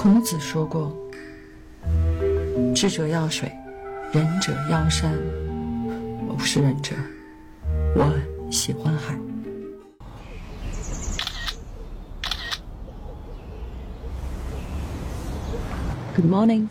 孔子说过：“智者要水，仁者要山。”我不是仁者，我喜欢海。Good morning.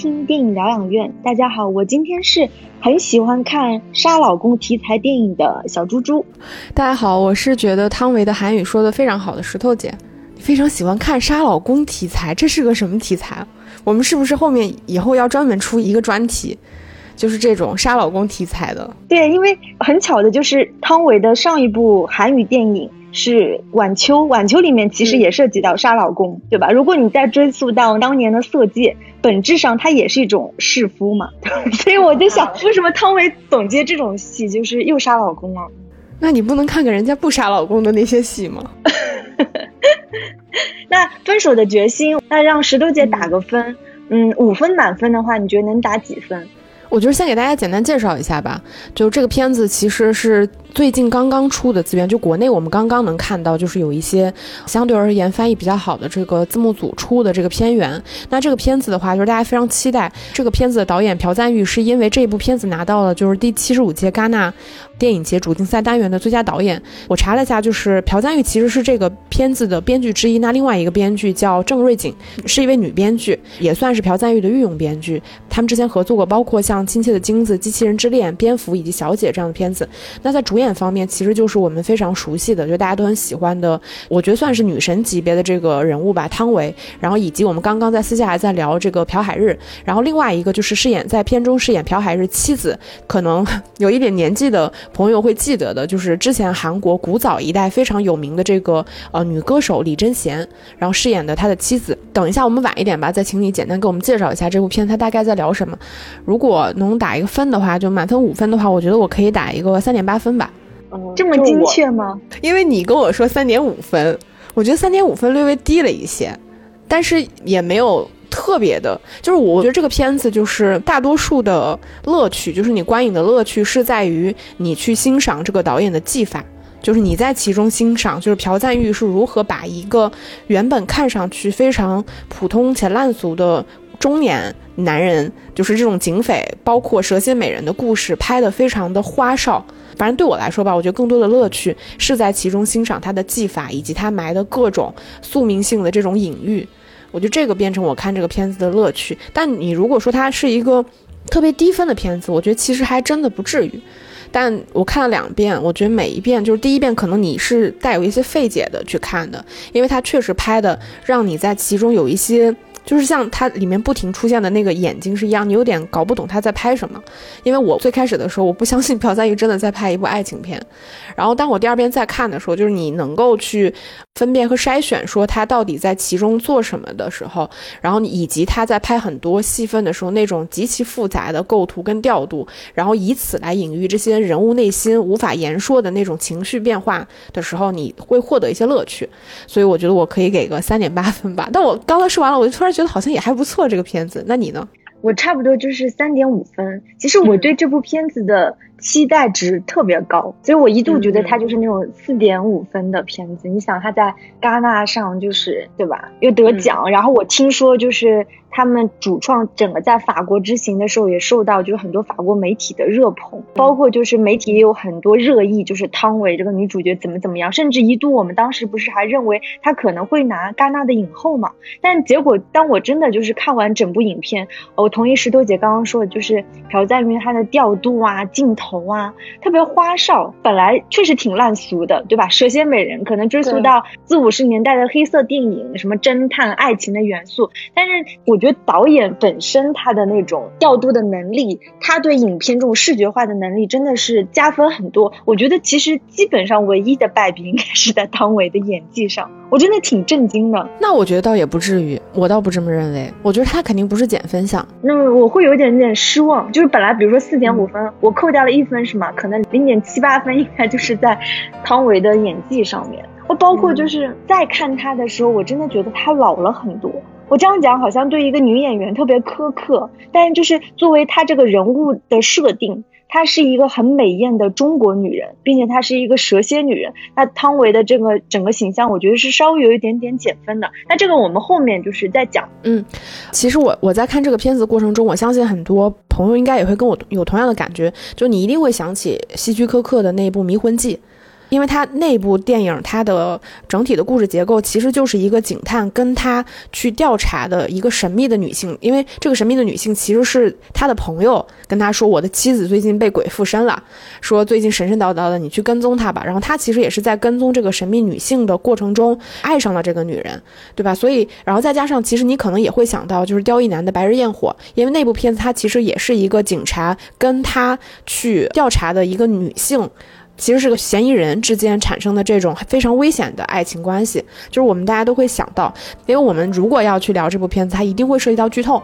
听电影疗养院。大家好，我今天是很喜欢看杀老公题材电影的小猪猪。大家好，我是觉得汤唯的韩语说的非常好的石头姐。非常喜欢看杀老公题材，这是个什么题材？我们是不是后面以后要专门出一个专题，就是这种杀老公题材的？对，因为很巧的就是汤唯的上一部韩语电影。是晚秋，晚秋里面其实也涉及到杀老公，对吧？如果你再追溯到当年的色戒，本质上它也是一种弑夫嘛。所以我就想，为什么汤唯总接这种戏就是又杀老公啊？那你不能看看人家不杀老公的那些戏吗？那分手的决心，那让石头姐打个分，嗯，五分满分的话，你觉得能打几分？我觉得先给大家简单介绍一下吧，就这个片子其实是。最近刚刚出的资源，就国内我们刚刚能看到，就是有一些相对而言翻译比较好的这个字幕组出的这个片源。那这个片子的话，就是大家非常期待。这个片子的导演朴赞玉是因为这部片子拿到了就是第七十五届戛纳电影节主竞赛单元的最佳导演。我查了一下，就是朴赞玉其实是这个片子的编剧之一。那另外一个编剧叫郑瑞景，是一位女编剧，也算是朴赞玉的御用编剧。他们之前合作过包括像《亲切的金子》《机器人之恋》《蝙蝠》以及《小姐》这样的片子。那在主演方面，其实就是我们非常熟悉的，就大家都很喜欢的，我觉得算是女神级别的这个人物吧，汤唯。然后以及我们刚刚在私下还在聊这个朴海日。然后另外一个就是饰演在片中饰演朴海日妻子，可能 有一点年纪的朋友会记得的，就是之前韩国古早一代非常有名的这个呃女歌手李贞贤，然后饰演的他的妻子。等一下我们晚一点吧，再请你简单给我们介绍一下这部片，它大概在聊什么。如果能打一个分的话，就满分五分的话，我觉得我可以打一个三点八分吧。这么精确吗？因为你跟我说三点五分，我觉得三点五分略微低了一些，但是也没有特别的。就是我觉得这个片子就是大多数的乐趣，就是你观影的乐趣是在于你去欣赏这个导演的技法，就是你在其中欣赏，就是朴赞玉是如何把一个原本看上去非常普通且烂俗的中年男人，就是这种警匪，包括蛇蝎美人的故事，拍得非常的花哨。反正对我来说吧，我觉得更多的乐趣是在其中欣赏他的技法，以及他埋的各种宿命性的这种隐喻。我觉得这个变成我看这个片子的乐趣。但你如果说它是一个特别低分的片子，我觉得其实还真的不至于。但我看了两遍，我觉得每一遍就是第一遍可能你是带有一些费解的去看的，因为它确实拍的让你在其中有一些。就是像它里面不停出现的那个眼睛是一样，你有点搞不懂他在拍什么。因为我最开始的时候，我不相信朴赞玉真的在拍一部爱情片。然后当我第二遍再看的时候，就是你能够去分辨和筛选，说他到底在其中做什么的时候，然后以及他在拍很多戏份的时候那种极其复杂的构图跟调度，然后以此来隐喻这些人物内心无法言说的那种情绪变化的时候，你会获得一些乐趣。所以我觉得我可以给个三点八分吧。但我刚才说完了，我就突然。觉得好像也还不错，这个片子。那你呢？我差不多就是三点五分。其实我对这部片子的。期待值特别高，所以我一度觉得它就是那种四点五分的片子。你想，它在戛纳上就是对吧，又得奖，然后我听说就是他们主创整个在法国之行的时候也受到就是很多法国媒体的热捧，包括就是媒体也有很多热议，就是汤唯这个女主角怎么怎么样，甚至一度我们当时不是还认为她可能会拿戛纳的影后嘛？但结果当我真的就是看完整部影片，我同意石头姐刚刚说的，就是朴赞郁她的调度啊，镜头。头啊，特别花哨，本来确实挺烂俗的，对吧？蛇蝎美人可能追溯到四五十年代的黑色电影，什么侦探、爱情的元素。但是我觉得导演本身他的那种调度的能力，他对影片这种视觉化的能力真的是加分很多。我觉得其实基本上唯一的败笔应该是在汤唯的演技上，我真的挺震惊的。那我觉得倒也不至于，我倒不这么认为。我觉得他肯定不是减分项。那么我会有一点点失望，就是本来比如说四点五分，我扣掉了一。分是吗？可能零点七八分应该就是在汤唯的演技上面。我包括就是在看他的时候，我真的觉得他老了很多。我这样讲好像对一个女演员特别苛刻，但就是作为她这个人物的设定。她是一个很美艳的中国女人，并且她是一个蛇蝎女人。那汤唯的这个整个形象，我觉得是稍微有一点点减分的。那这个我们后面就是在讲。嗯，其实我我在看这个片子过程中，我相信很多朋友应该也会跟我有同样的感觉，就你一定会想起希区柯克的那一部《迷魂记》。因为他那部电影，它的整体的故事结构其实就是一个警探跟他去调查的一个神秘的女性。因为这个神秘的女性其实是他的朋友跟他说：“我的妻子最近被鬼附身了，说最近神神叨叨的，你去跟踪她吧。”然后他其实也是在跟踪这个神秘女性的过程中爱上了这个女人，对吧？所以，然后再加上，其实你可能也会想到，就是刁亦男的《白日焰火》，因为那部片子它其实也是一个警察跟他去调查的一个女性。其实是个嫌疑人之间产生的这种非常危险的爱情关系，就是我们大家都会想到，因为我们如果要去聊这部片子，它一定会涉及到剧透。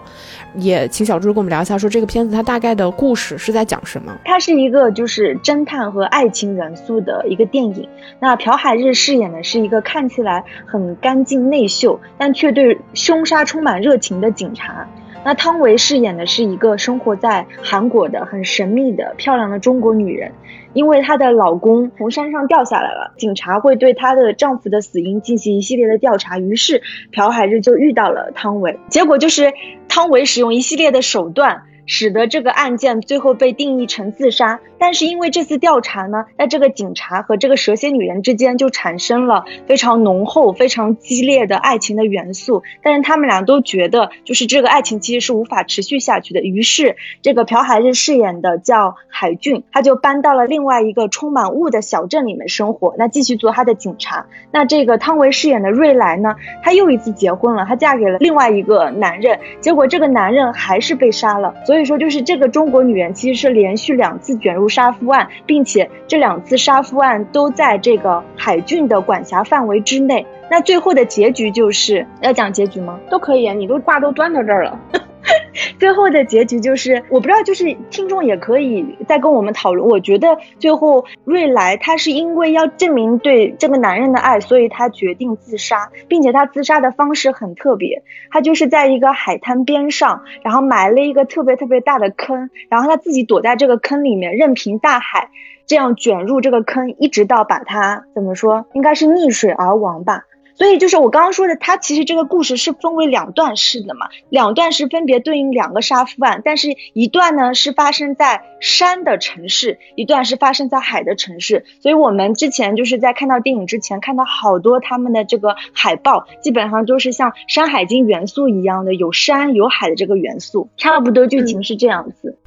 也请小猪跟我们聊一下，说这个片子它大概的故事是在讲什么？它是一个就是侦探和爱情元素的一个电影。那朴海日饰演的是一个看起来很干净内秀，但却对凶杀充满热情的警察。那汤唯饰演的是一个生活在韩国的很神秘的漂亮的中国女人。因为她的老公从山上掉下来了，警察会对她的丈夫的死因进行一系列的调查，于是朴海日就遇到了汤唯，结果就是汤唯使用一系列的手段。使得这个案件最后被定义成自杀，但是因为这次调查呢，在这个警察和这个蛇蝎女人之间就产生了非常浓厚、非常激烈的爱情的元素，但是他们俩都觉得就是这个爱情其实是无法持续下去的，于是这个朴海日饰演的叫海俊，他就搬到了另外一个充满雾的小镇里面生活，那继续做他的警察。那这个汤唯饰演的瑞来呢，她又一次结婚了，她嫁给了另外一个男人，结果这个男人还是被杀了，所以说，就是这个中国女人其实是连续两次卷入杀夫案，并且这两次杀夫案都在这个海俊的管辖范围之内。那最后的结局就是要讲结局吗？都可以啊，你都话都端到这儿了。最后的结局就是，我不知道，就是听众也可以再跟我们讨论。我觉得最后瑞来他是因为要证明对这个男人的爱，所以他决定自杀，并且他自杀的方式很特别，他就是在一个海滩边上，然后埋了一个特别特别大的坑，然后他自己躲在这个坑里面，任凭大海这样卷入这个坑，一直到把他怎么说，应该是溺水而亡吧。所以就是我刚刚说的，它其实这个故事是分为两段式的嘛，两段是分别对应两个杀夫案，但是一段呢是发生在山的城市，一段是发生在海的城市。所以我们之前就是在看到电影之前，看到好多他们的这个海报，基本上都是像《山海经》元素一样的，有山有海的这个元素，差不多剧情是这样子。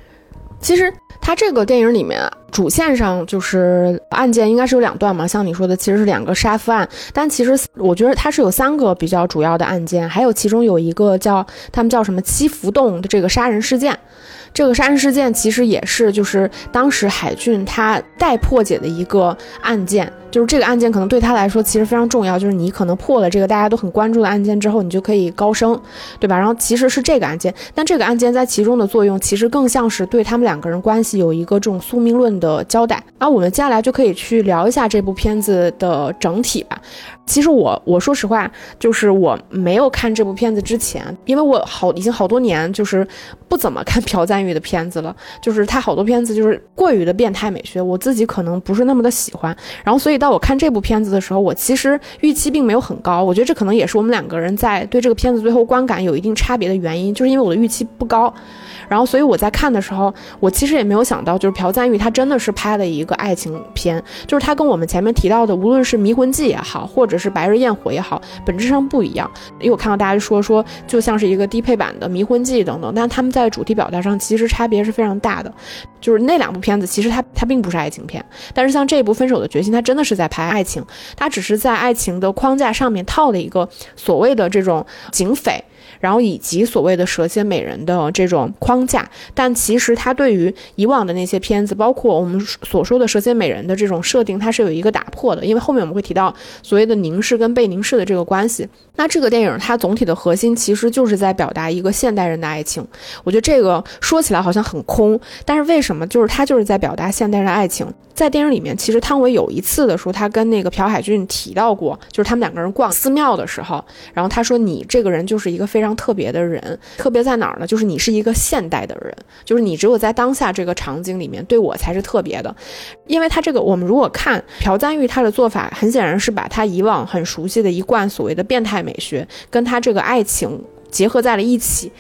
其实它这个电影里面主线上就是案件应该是有两段嘛，像你说的其实是两个杀夫案，但其实我觉得它是有三个比较主要的案件，还有其中有一个叫他们叫什么七福洞的这个杀人事件。这个杀人事件其实也是，就是当时海俊他待破解的一个案件，就是这个案件可能对他来说其实非常重要，就是你可能破了这个大家都很关注的案件之后，你就可以高升，对吧？然后其实是这个案件，但这个案件在其中的作用其实更像是对他们两个人关系有一个这种宿命论的交代。那我们接下来就可以去聊一下这部片子的整体吧。其实我我说实话，就是我没有看这部片子之前，因为我好已经好多年就是不怎么看朴赞玉的片子了，就是他好多片子就是过于的变态美学，我自己可能不是那么的喜欢。然后所以到我看这部片子的时候，我其实预期并没有很高。我觉得这可能也是我们两个人在对这个片子最后观感有一定差别的原因，就是因为我的预期不高。然后，所以我在看的时候，我其实也没有想到，就是朴赞玉他真的是拍了一个爱情片，就是他跟我们前面提到的，无论是《迷魂记》也好，或者是《白日焰火》也好，本质上不一样。因为我看到大家说说，就像是一个低配版的《迷魂记》等等，但他们在主题表达上其实差别是非常大的。就是那两部片子，其实它它并不是爱情片，但是像这部《分手的决心》，它真的是在拍爱情，它只是在爱情的框架上面套了一个所谓的这种警匪。然后以及所谓的蛇蝎美人的这种框架，但其实它对于以往的那些片子，包括我们所说的蛇蝎美人的这种设定，它是有一个打破的。因为后面我们会提到所谓的凝视跟被凝视的这个关系。那这个电影它总体的核心其实就是在表达一个现代人的爱情。我觉得这个说起来好像很空，但是为什么就是它就是在表达现代人的爱情？在电影里面，其实汤唯有一次的时候，他跟那个朴海俊提到过，就是他们两个人逛寺庙的时候，然后他说你这个人就是一个非常特别的人，特别在哪儿呢？就是你是一个现代的人，就是你只有在当下这个场景里面对我才是特别的，因为他这个我们如果看朴赞玉他的做法，很显然是把他以往很熟悉的一贯所谓的变态美学跟他这个爱情结合在了一起。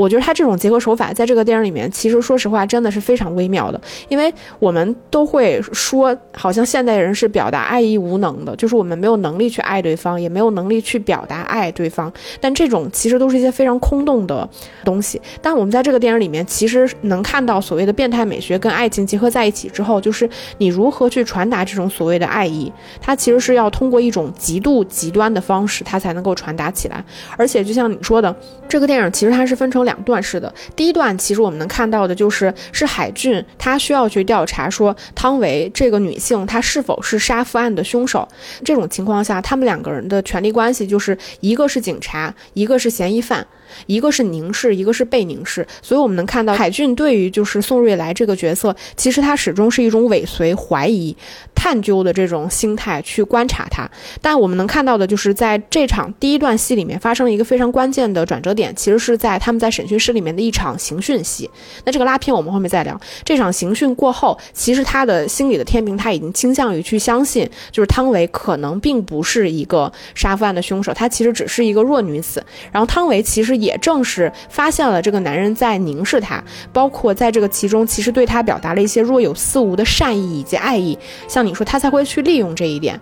我觉得他这种结合手法，在这个电影里面，其实说实话，真的是非常微妙的。因为我们都会说，好像现代人是表达爱意无能的，就是我们没有能力去爱对方，也没有能力去表达爱对方。但这种其实都是一些非常空洞的东西。但我们在这个电影里面，其实能看到所谓的变态美学跟爱情结合在一起之后，就是你如何去传达这种所谓的爱意，它其实是要通过一种极度极端的方式，它才能够传达起来。而且就像你说的，这个电影其实它是分成两。两段式的，第一段其实我们能看到的就是是海俊，他需要去调查说汤唯这个女性她是否是杀夫案的凶手。这种情况下，他们两个人的权力关系就是一个是警察，一个是嫌疑犯。一个是凝视，一个是被凝视，所以我们能看到海俊对于就是宋瑞来这个角色，其实他始终是一种尾随、怀疑、探究的这种心态去观察他。但我们能看到的就是在这场第一段戏里面发生了一个非常关键的转折点，其实是在他们在审讯室里面的一场刑讯戏。那这个拉片我们后面再聊。这场刑讯过后，其实他的心理的天平他已经倾向于去相信，就是汤唯可能并不是一个杀夫案的凶手，他其实只是一个弱女子。然后汤唯其实。也正是发现了这个男人在凝视她，包括在这个其中，其实对她表达了一些若有似无的善意以及爱意。像你说，她才会去利用这一点，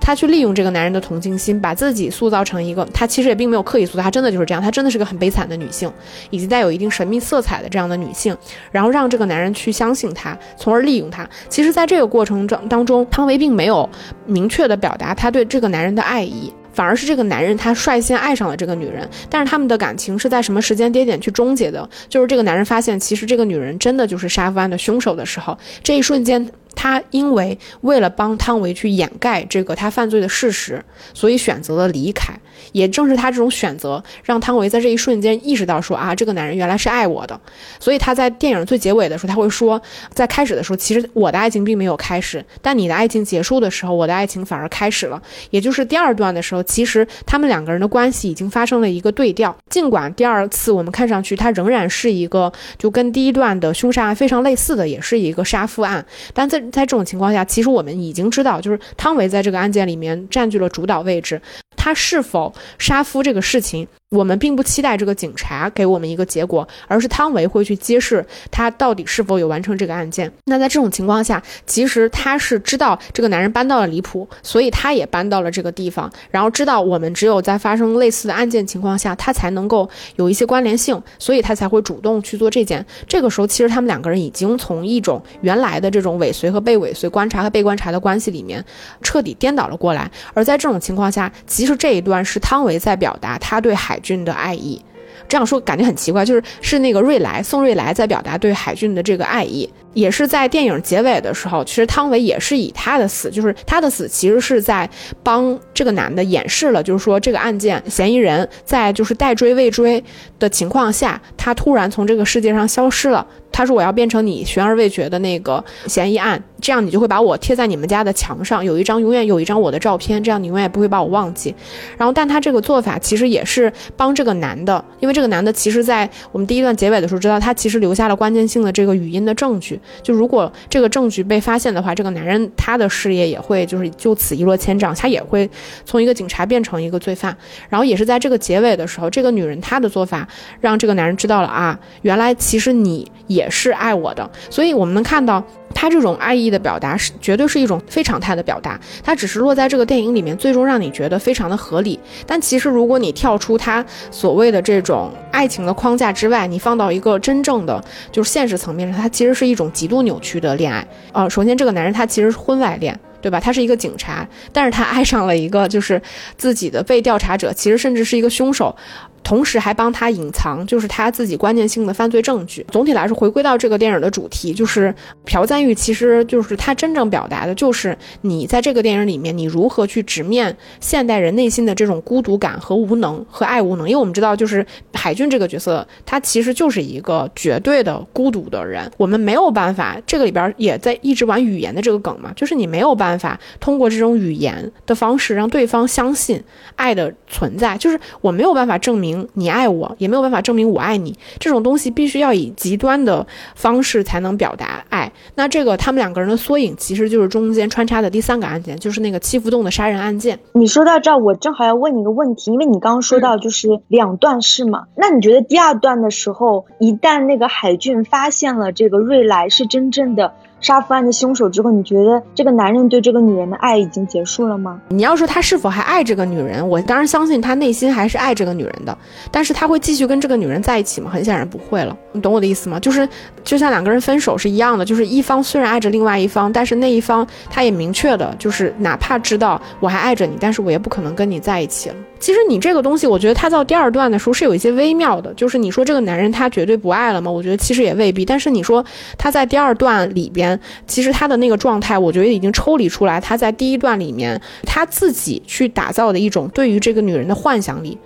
她去利用这个男人的同情心，把自己塑造成一个她其实也并没有刻意塑造，她真的就是这样，她真的是个很悲惨的女性，以及带有一定神秘色彩的这样的女性，然后让这个男人去相信她，从而利用她。其实，在这个过程中当中，汤唯并没有明确的表达她对这个男人的爱意。反而是这个男人，他率先爱上了这个女人，但是他们的感情是在什么时间节点去终结的？就是这个男人发现，其实这个女人真的就是杀夫案的凶手的时候，这一瞬间。他因为为了帮汤唯去掩盖这个他犯罪的事实，所以选择了离开。也正是他这种选择，让汤唯在这一瞬间意识到说啊，这个男人原来是爱我的。所以他在电影最结尾的时候，他会说，在开始的时候，其实我的爱情并没有开始，但你的爱情结束的时候，我的爱情反而开始了。也就是第二段的时候，其实他们两个人的关系已经发生了一个对调。尽管第二次我们看上去他仍然是一个就跟第一段的凶杀案非常类似的，也是一个杀夫案，但在在这种情况下，其实我们已经知道，就是汤唯在这个案件里面占据了主导位置。他是否杀夫这个事情？我们并不期待这个警察给我们一个结果，而是汤唯会去揭示他到底是否有完成这个案件。那在这种情况下，其实他是知道这个男人搬到了离谱，所以他也搬到了这个地方，然后知道我们只有在发生类似的案件情况下，他才能够有一些关联性，所以他才会主动去做这件。这个时候，其实他们两个人已经从一种原来的这种尾随和被尾随、观察和被观察的关系里面彻底颠倒了过来。而在这种情况下，其实这一段是汤唯在表达他对海。俊的爱意，这样说感觉很奇怪，就是是那个瑞来宋瑞来在表达对海俊的这个爱意。也是在电影结尾的时候，其实汤唯也是以他的死，就是他的死其实是在帮这个男的掩饰了，就是说这个案件嫌疑人在就是待追未追的情况下，他突然从这个世界上消失了。他说我要变成你悬而未决的那个嫌疑案，这样你就会把我贴在你们家的墙上，有一张永远有一张我的照片，这样你永远不会把我忘记。然后，但他这个做法其实也是帮这个男的，因为这个男的其实在我们第一段结尾的时候知道，他其实留下了关键性的这个语音的证据。就如果这个证据被发现的话，这个男人他的事业也会就是就此一落千丈，他也会从一个警察变成一个罪犯。然后也是在这个结尾的时候，这个女人她的做法让这个男人知道了啊，原来其实你也是爱我的。所以我们能看到他这种爱意的表达是绝对是一种非常态的表达，他只是落在这个电影里面，最终让你觉得非常的合理。但其实如果你跳出他所谓的这种爱情的框架之外，你放到一个真正的就是现实层面上，它其实是一种极度扭曲的恋爱。呃，首先这个男人他其实是婚外恋。对吧？他是一个警察，但是他爱上了一个就是自己的被调查者，其实甚至是一个凶手，同时还帮他隐藏就是他自己关键性的犯罪证据。总体来说，回归到这个电影的主题，就是朴赞玉其实就是他真正表达的就是你在这个电影里面，你如何去直面现代人内心的这种孤独感和无能和爱无能。因为我们知道，就是海俊这个角色，他其实就是一个绝对的孤独的人。我们没有办法，这个里边也在一直玩语言的这个梗嘛，就是你没有办法通过这种语言的方式让对方相信爱的存在，就是我没有办法证明你爱我，也没有办法证明我爱你。这种东西必须要以极端的方式才能表达爱。那这个他们两个人的缩影，其实就是中间穿插的第三个案件，就是那个七福洞的杀人案件。你说到这儿，我正好要问你一个问题，因为你刚刚说到就是两段式嘛，那你觉得第二段的时候，一旦那个海俊发现了这个瑞来是真正的杀夫案的凶手之后，你觉得这个男人对这个女人的爱已经结束了吗？你要说他是否还爱这个女人，我当然相信他内心还是爱这个女人的，但是他会继续跟这个女人在一起吗？很显然不会了。你懂我的意思吗？就是就像两个人分手是一样的，就是一方虽然爱着另外一方，但是那一方他也明确的，就是哪怕知道我还爱着你，但是我也不可能跟你在一起了。其实你这个东西，我觉得他到第二段的时候是有一些微妙的，就是你说这个男人他绝对不爱了吗？我觉得其实也未必。但是你说他在第二段里边，其实他的那个状态，我觉得已经抽离出来，他在第一段里面他自己去打造的一种对于这个女人的幻想力。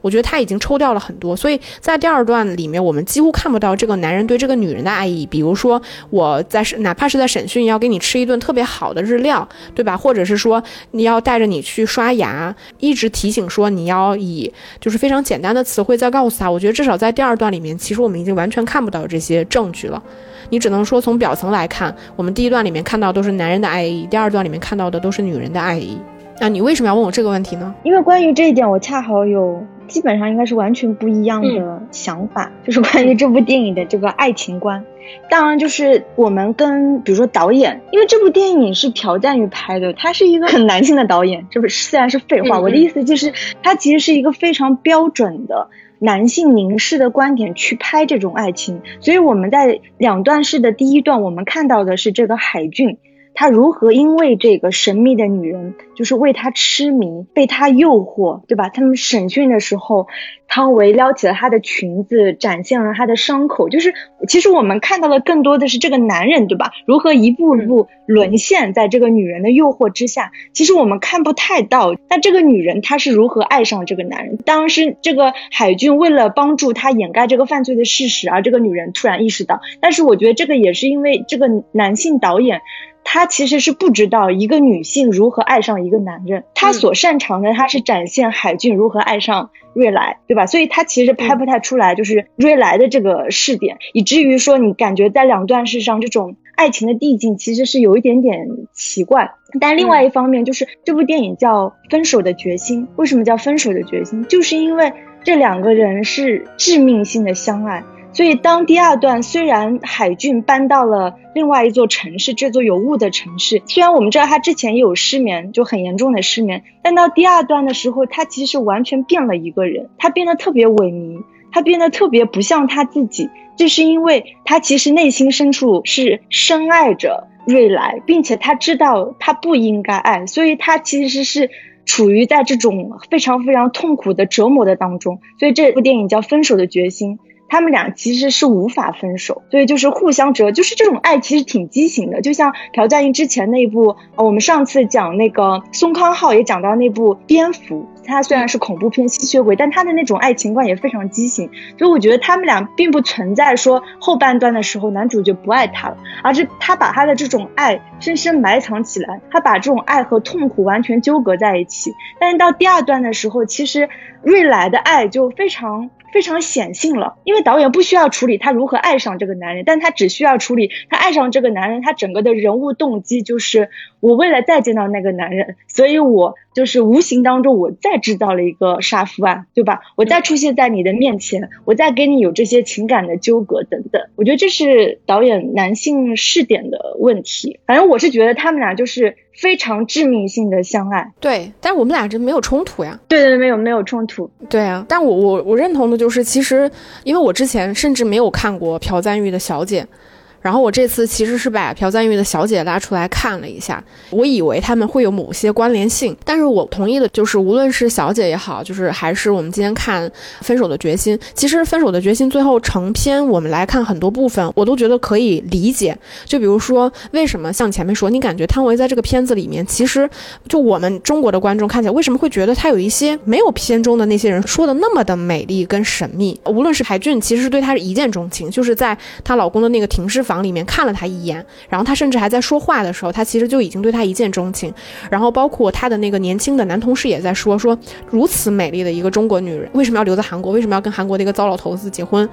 我觉得他已经抽掉了很多，所以在第二段里面，我们几乎看不到这个男人对这个女人的爱意。比如说，我在哪怕是在审讯，要给你吃一顿特别好的日料，对吧？或者是说，你要带着你去刷牙，一直提醒说你要以就是非常简单的词汇在告诉他。我觉得至少在第二段里面，其实我们已经完全看不到这些证据了。你只能说从表层来看，我们第一段里面看到都是男人的爱意，第二段里面看到的都是女人的爱意。那你为什么要问我这个问题呢？因为关于这一点，我恰好有基本上应该是完全不一样的想法，就是关于这部电影的这个爱情观。当然，就是我们跟比如说导演，因为这部电影是朴赞玉拍的，他是一个很男性的导演，这不虽然是废话，我的意思就是他其实是一个非常标准的男性凝视的观点去拍这种爱情，所以我们在两段式的第一段，我们看到的是这个海俊。他如何因为这个神秘的女人，就是为他痴迷，被他诱惑，对吧？他们审讯的时候，汤唯撩起了她的裙子，展现了她的伤口。就是其实我们看到的更多的是这个男人，对吧？如何一步一步沦陷在这个女人的诱惑之下。其实我们看不太到，那这个女人她是如何爱上这个男人？当时这个海军为了帮助他掩盖这个犯罪的事实，而这个女人突然意识到。但是我觉得这个也是因为这个男性导演。他其实是不知道一个女性如何爱上一个男人，他所擅长的他是展现海俊如何爱上瑞来，对吧？所以他其实拍不太出来，就是瑞来的这个试点，以至于说你感觉在两段式上这种爱情的递进其实是有一点点奇怪。但另外一方面，就是这部电影叫《分手的决心》，为什么叫分手的决心？就是因为这两个人是致命性的相爱。所以，当第二段虽然海俊搬到了另外一座城市，这座有雾的城市，虽然我们知道他之前也有失眠，就很严重的失眠，但到第二段的时候，他其实完全变了一个人，他变得特别萎靡，他变得特别不像他自己。这是因为他其实内心深处是深爱着瑞来，并且他知道他不应该爱，所以他其实是处于在这种非常非常痛苦的折磨的当中。所以这部电影叫《分手的决心》。他们俩其实是无法分手，所以就是互相折，就是这种爱其实挺畸形的。就像朴赞英之前那部，我们上次讲那个宋康昊也讲到那部《蝙蝠》。他虽然是恐怖片吸血鬼，但他的那种爱情观也非常畸形，所以我觉得他们俩并不存在说后半段的时候男主角不爱他了，而是他把他的这种爱深深埋藏起来，他把这种爱和痛苦完全纠葛在一起。但是到第二段的时候，其实瑞来的爱就非常。非常显性了，因为导演不需要处理他如何爱上这个男人，但他只需要处理他爱上这个男人，他整个的人物动机就是我为了再见到那个男人，所以我就是无形当中我再制造了一个杀夫案，对吧？我再出现在你的面前，我再跟你有这些情感的纠葛等等。我觉得这是导演男性视点的问题。反正我是觉得他们俩就是。非常致命性的相爱，对，但是我们俩这没有冲突呀，对对，没有没有冲突，对啊，但我我我认同的就是，其实因为我之前甚至没有看过朴赞玉的《小姐》。然后我这次其实是把朴赞玉的小姐拉出来看了一下，我以为他们会有某些关联性，但是我同意的就是，无论是小姐也好，就是还是我们今天看《分手的决心》，其实《分手的决心》最后成片，我们来看很多部分，我都觉得可以理解。就比如说，为什么像前面说，你感觉汤唯在这个片子里面，其实就我们中国的观众看起来，为什么会觉得她有一些没有片中的那些人说的那么的美丽跟神秘？无论是海俊，其实是对她是一见钟情，就是在她老公的那个停尸。房里面看了他一眼，然后他甚至还在说话的时候，他其实就已经对他一见钟情。然后包括他的那个年轻的男同事也在说说，如此美丽的一个中国女人，为什么要留在韩国？为什么要跟韩国的一个糟老头子结婚？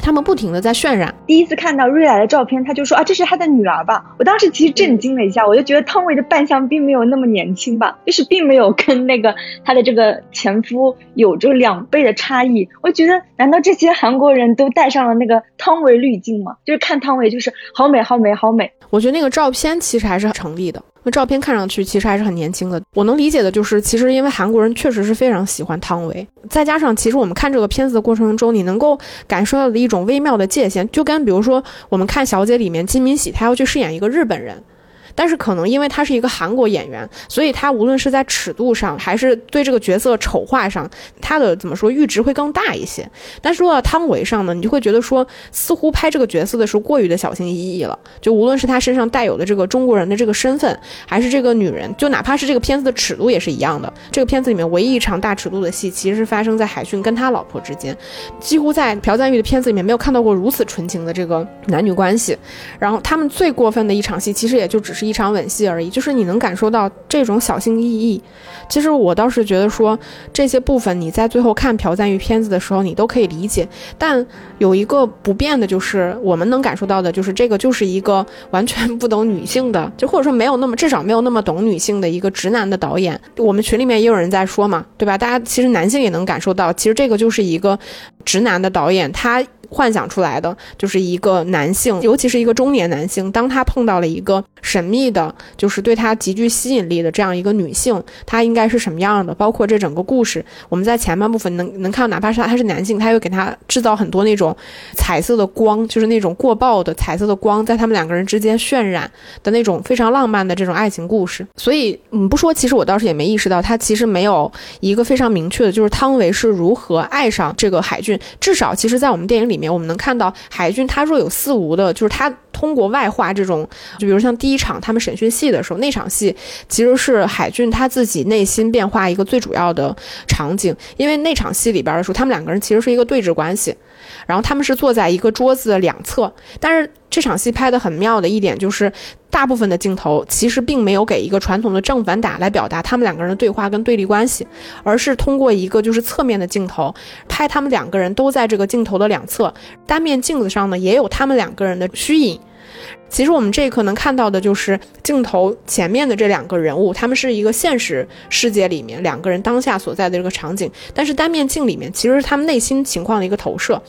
他们不停的在渲染。第一次看到瑞来的照片，他就说啊，这是他的女儿吧？我当时其实震惊了一下，我就觉得汤唯的扮相并没有那么年轻吧，就是并没有跟那个他的这个前夫有着两倍的差异。我觉得，难道这些韩国人都带上了那个汤唯滤镜吗？就是看汤唯就。就是好美，好美，好美。我觉得那个照片其实还是很成立的，那照片看上去其实还是很年轻的。我能理解的就是，其实因为韩国人确实是非常喜欢汤唯，再加上其实我们看这个片子的过程中，你能够感受到的一种微妙的界限，就跟比如说我们看《小姐》里面金敏喜，她要去饰演一个日本人。但是可能因为他是一个韩国演员，所以他无论是在尺度上，还是对这个角色丑化上，他的怎么说阈值会更大一些。但是说到汤唯上呢，你就会觉得说，似乎拍这个角色的时候过于的小心翼翼了。就无论是他身上带有的这个中国人的这个身份，还是这个女人，就哪怕是这个片子的尺度也是一样的。这个片子里面唯一一场大尺度的戏，其实是发生在海迅跟他老婆之间，几乎在朴赞玉的片子里面没有看到过如此纯情的这个男女关系。然后他们最过分的一场戏，其实也就只是。一场吻戏而已，就是你能感受到这种小心翼翼。其实我倒是觉得说这些部分你在最后看朴赞玉片子的时候，你都可以理解。但有一个不变的就是，我们能感受到的就是这个就是一个完全不懂女性的，就或者说没有那么至少没有那么懂女性的一个直男的导演。我们群里面也有人在说嘛，对吧？大家其实男性也能感受到，其实这个就是一个直男的导演，他。幻想出来的就是一个男性，尤其是一个中年男性，当他碰到了一个神秘的，就是对他极具吸引力的这样一个女性，她应该是什么样的？包括这整个故事，我们在前半部分能能看到，哪怕是他是男性，他又给他制造很多那种彩色的光，就是那种过曝的彩色的光，在他们两个人之间渲染的那种非常浪漫的这种爱情故事。所以，嗯，不说，其实我倒是也没意识到，他其实没有一个非常明确的，就是汤唯是如何爱上这个海俊。至少，其实，在我们电影里。面我们能看到海俊他若有似无的，就是他通过外化这种，就比如像第一场他们审讯戏的时候，那场戏其实是海俊他自己内心变化一个最主要的场景，因为那场戏里边的时候，他们两个人其实是一个对峙关系。然后他们是坐在一个桌子的两侧，但是这场戏拍的很妙的一点就是，大部分的镜头其实并没有给一个传统的正反打来表达他们两个人的对话跟对立关系，而是通过一个就是侧面的镜头拍他们两个人都在这个镜头的两侧，单面镜子上呢也有他们两个人的虚影。其实我们这一刻能看到的就是镜头前面的这两个人物，他们是一个现实世界里面两个人当下所在的这个场景，但是单面镜里面其实是他们内心情况的一个投射。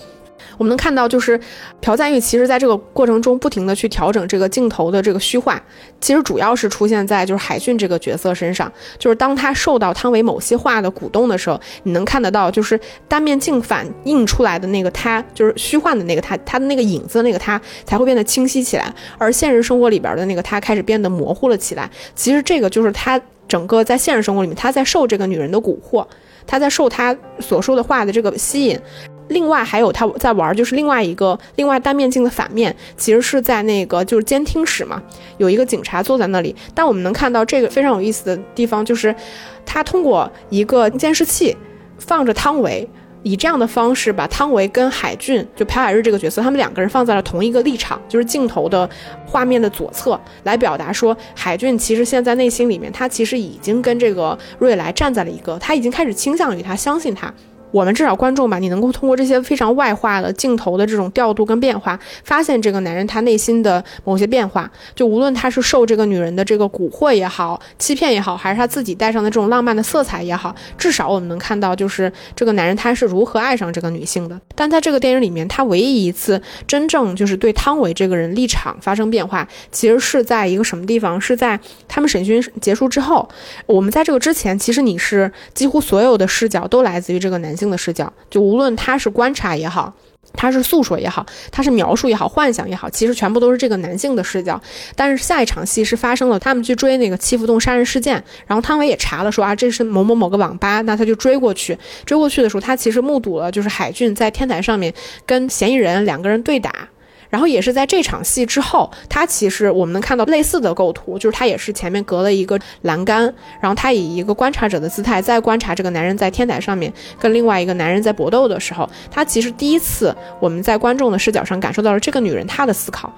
我们能看到，就是朴赞玉其实在这个过程中不停的去调整这个镜头的这个虚化，其实主要是出现在就是海俊这个角色身上，就是当他受到汤唯某些话的鼓动的时候，你能看得到，就是单面镜反映出来的那个他，就是虚幻的那个他，他的那个影子那个他才会变得清晰起来，而现实生活里边的那个他开始变得模糊了起来。其实这个就是他整个在现实生活里面他在受这个女人的蛊惑，他在受他所说的话的这个吸引。另外还有他在玩，就是另外一个另外单面镜的反面，其实是在那个就是监听室嘛，有一个警察坐在那里。但我们能看到这个非常有意思的地方，就是他通过一个监视器放着汤唯。以这样的方式把汤唯跟海俊，就朴海日这个角色，他们两个人放在了同一个立场，就是镜头的画面的左侧，来表达说，海俊其实现在内心里面，他其实已经跟这个瑞来站在了一个，他已经开始倾向于他，相信他。我们至少观众吧，你能够通过这些非常外化的镜头的这种调度跟变化，发现这个男人他内心的某些变化。就无论他是受这个女人的这个蛊惑也好，欺骗也好，还是他自己带上的这种浪漫的色彩也好，至少我们能看到，就是这个男人他是如何爱上这个女性的。但在这个电影里面，他唯一一次真正就是对汤唯这个人立场发生变化，其实是在一个什么地方？是在他们审讯结束之后。我们在这个之前，其实你是几乎所有的视角都来自于这个男性。性的视角，就无论他是观察也好，他是诉说也好，他是描述也好，幻想也好，其实全部都是这个男性的视角。但是下一场戏是发生了，他们去追那个七福洞杀人事件，然后汤唯也查了，说啊这是某某某个网吧，那他就追过去。追过去的时候，他其实目睹了就是海俊在天台上面跟嫌疑人两个人对打。然后也是在这场戏之后，他其实我们能看到类似的构图，就是他也是前面隔了一个栏杆，然后他以一个观察者的姿态在观察这个男人在天台上面跟另外一个男人在搏斗的时候，他其实第一次我们在观众的视角上感受到了这个女人她的思考。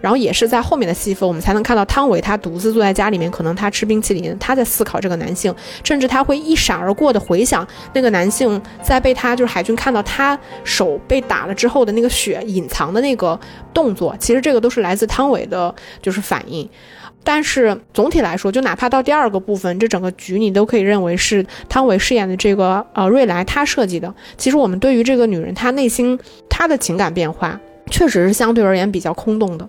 然后也是在后面的戏份，我们才能看到汤唯他独自坐在家里面，可能他吃冰淇淋，他在思考这个男性，甚至他会一闪而过的回想那个男性在被他就是海军看到他手被打了之后的那个血隐藏的那个动作，其实这个都是来自汤唯的，就是反应。但是总体来说，就哪怕到第二个部分，这整个局你都可以认为是汤唯饰演的这个呃瑞来他设计的。其实我们对于这个女人她内心她的情感变化，确实是相对而言比较空洞的。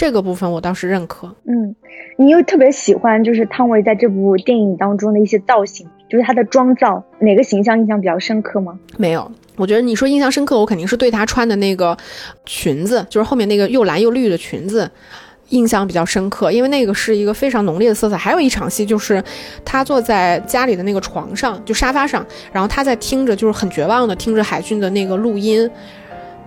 这个部分我倒是认可。嗯，你又特别喜欢就是汤唯在这部电影当中的一些造型，就是她的妆造，哪个形象印象比较深刻吗？没有，我觉得你说印象深刻，我肯定是对她穿的那个裙子，就是后面那个又蓝又绿的裙子，印象比较深刻，因为那个是一个非常浓烈的色彩。还有一场戏就是她坐在家里的那个床上，就沙发上，然后她在听着，就是很绝望的听着海俊的那个录音。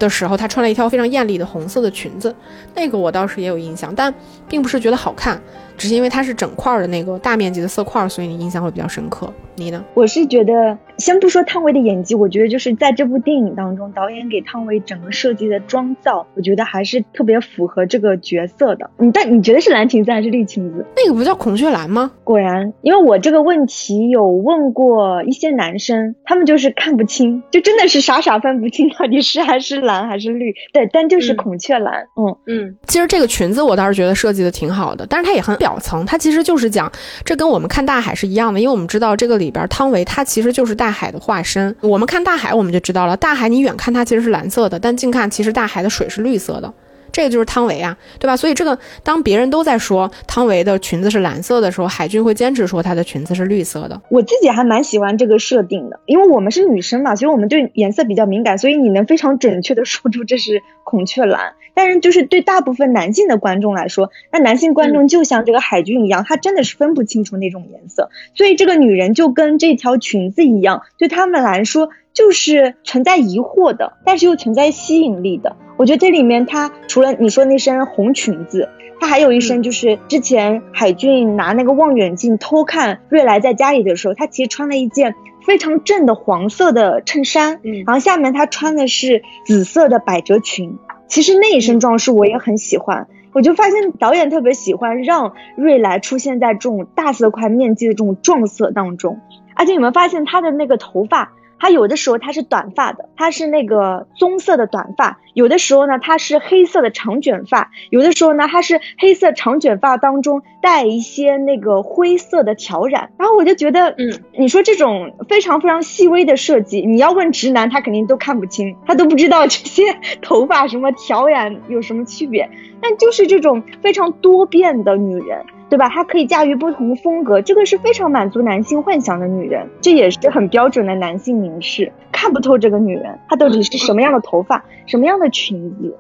的时候，她穿了一条非常艳丽的红色的裙子，那个我倒是也有印象，但并不是觉得好看。只是因为它是整块的那个大面积的色块，所以你印象会比较深刻。你呢？我是觉得，先不说汤唯的演技，我觉得就是在这部电影当中，导演给汤唯整个设计的妆造，我觉得还是特别符合这个角色的。你，但你觉得是蓝裙子还是绿裙子？那个不叫孔雀蓝吗？果然，因为我这个问题有问过一些男生，他们就是看不清，就真的是傻傻分不清到底是还是蓝还是绿。对，但就是孔雀蓝。嗯嗯，其实这个裙子我倒是觉得设计的挺好的，但是它也很。表层，它其实就是讲，这跟我们看大海是一样的，因为我们知道这个里边汤唯，它其实就是大海的化身。我们看大海，我们就知道了，大海你远看它其实是蓝色的，但近看其实大海的水是绿色的。这个就是汤唯啊，对吧？所以这个当别人都在说汤唯的裙子是蓝色的时候，海军会坚持说她的裙子是绿色的。我自己还蛮喜欢这个设定的，因为我们是女生嘛，所以我们对颜色比较敏感，所以你能非常准确的说出这是孔雀蓝。但是就是对大部分男性的观众来说，那男性观众就像这个海军一样，他真的是分不清楚那种颜色，所以这个女人就跟这条裙子一样，对他们来说就是存在疑惑的，但是又存在吸引力的。我觉得这里面，他除了你说那身红裙子，他还有一身就是之前海俊拿那个望远镜偷看瑞来在家里的时候，他其实穿了一件非常正的黄色的衬衫，嗯，然后下面他穿的是紫色的百褶裙。其实那一身装束我也很喜欢，我就发现导演特别喜欢让瑞来出现在这种大色块面积的这种撞色当中，而且有没有发现他的那个头发？他有的时候她是短发的，她是那个棕色的短发；有的时候呢，她是黑色的长卷发；有的时候呢，她是黑色长卷发当中带一些那个灰色的挑染。然后我就觉得，嗯，你说这种非常非常细微的设计，你要问直男，他肯定都看不清，他都不知道这些 头发什么挑染有什么区别。但就是这种非常多变的女人。对吧？她可以驾驭不同风格，这个是非常满足男性幻想的女人，这也是很标准的男性凝视，看不透这个女人，她到底是什么样的头发，什么样的裙子。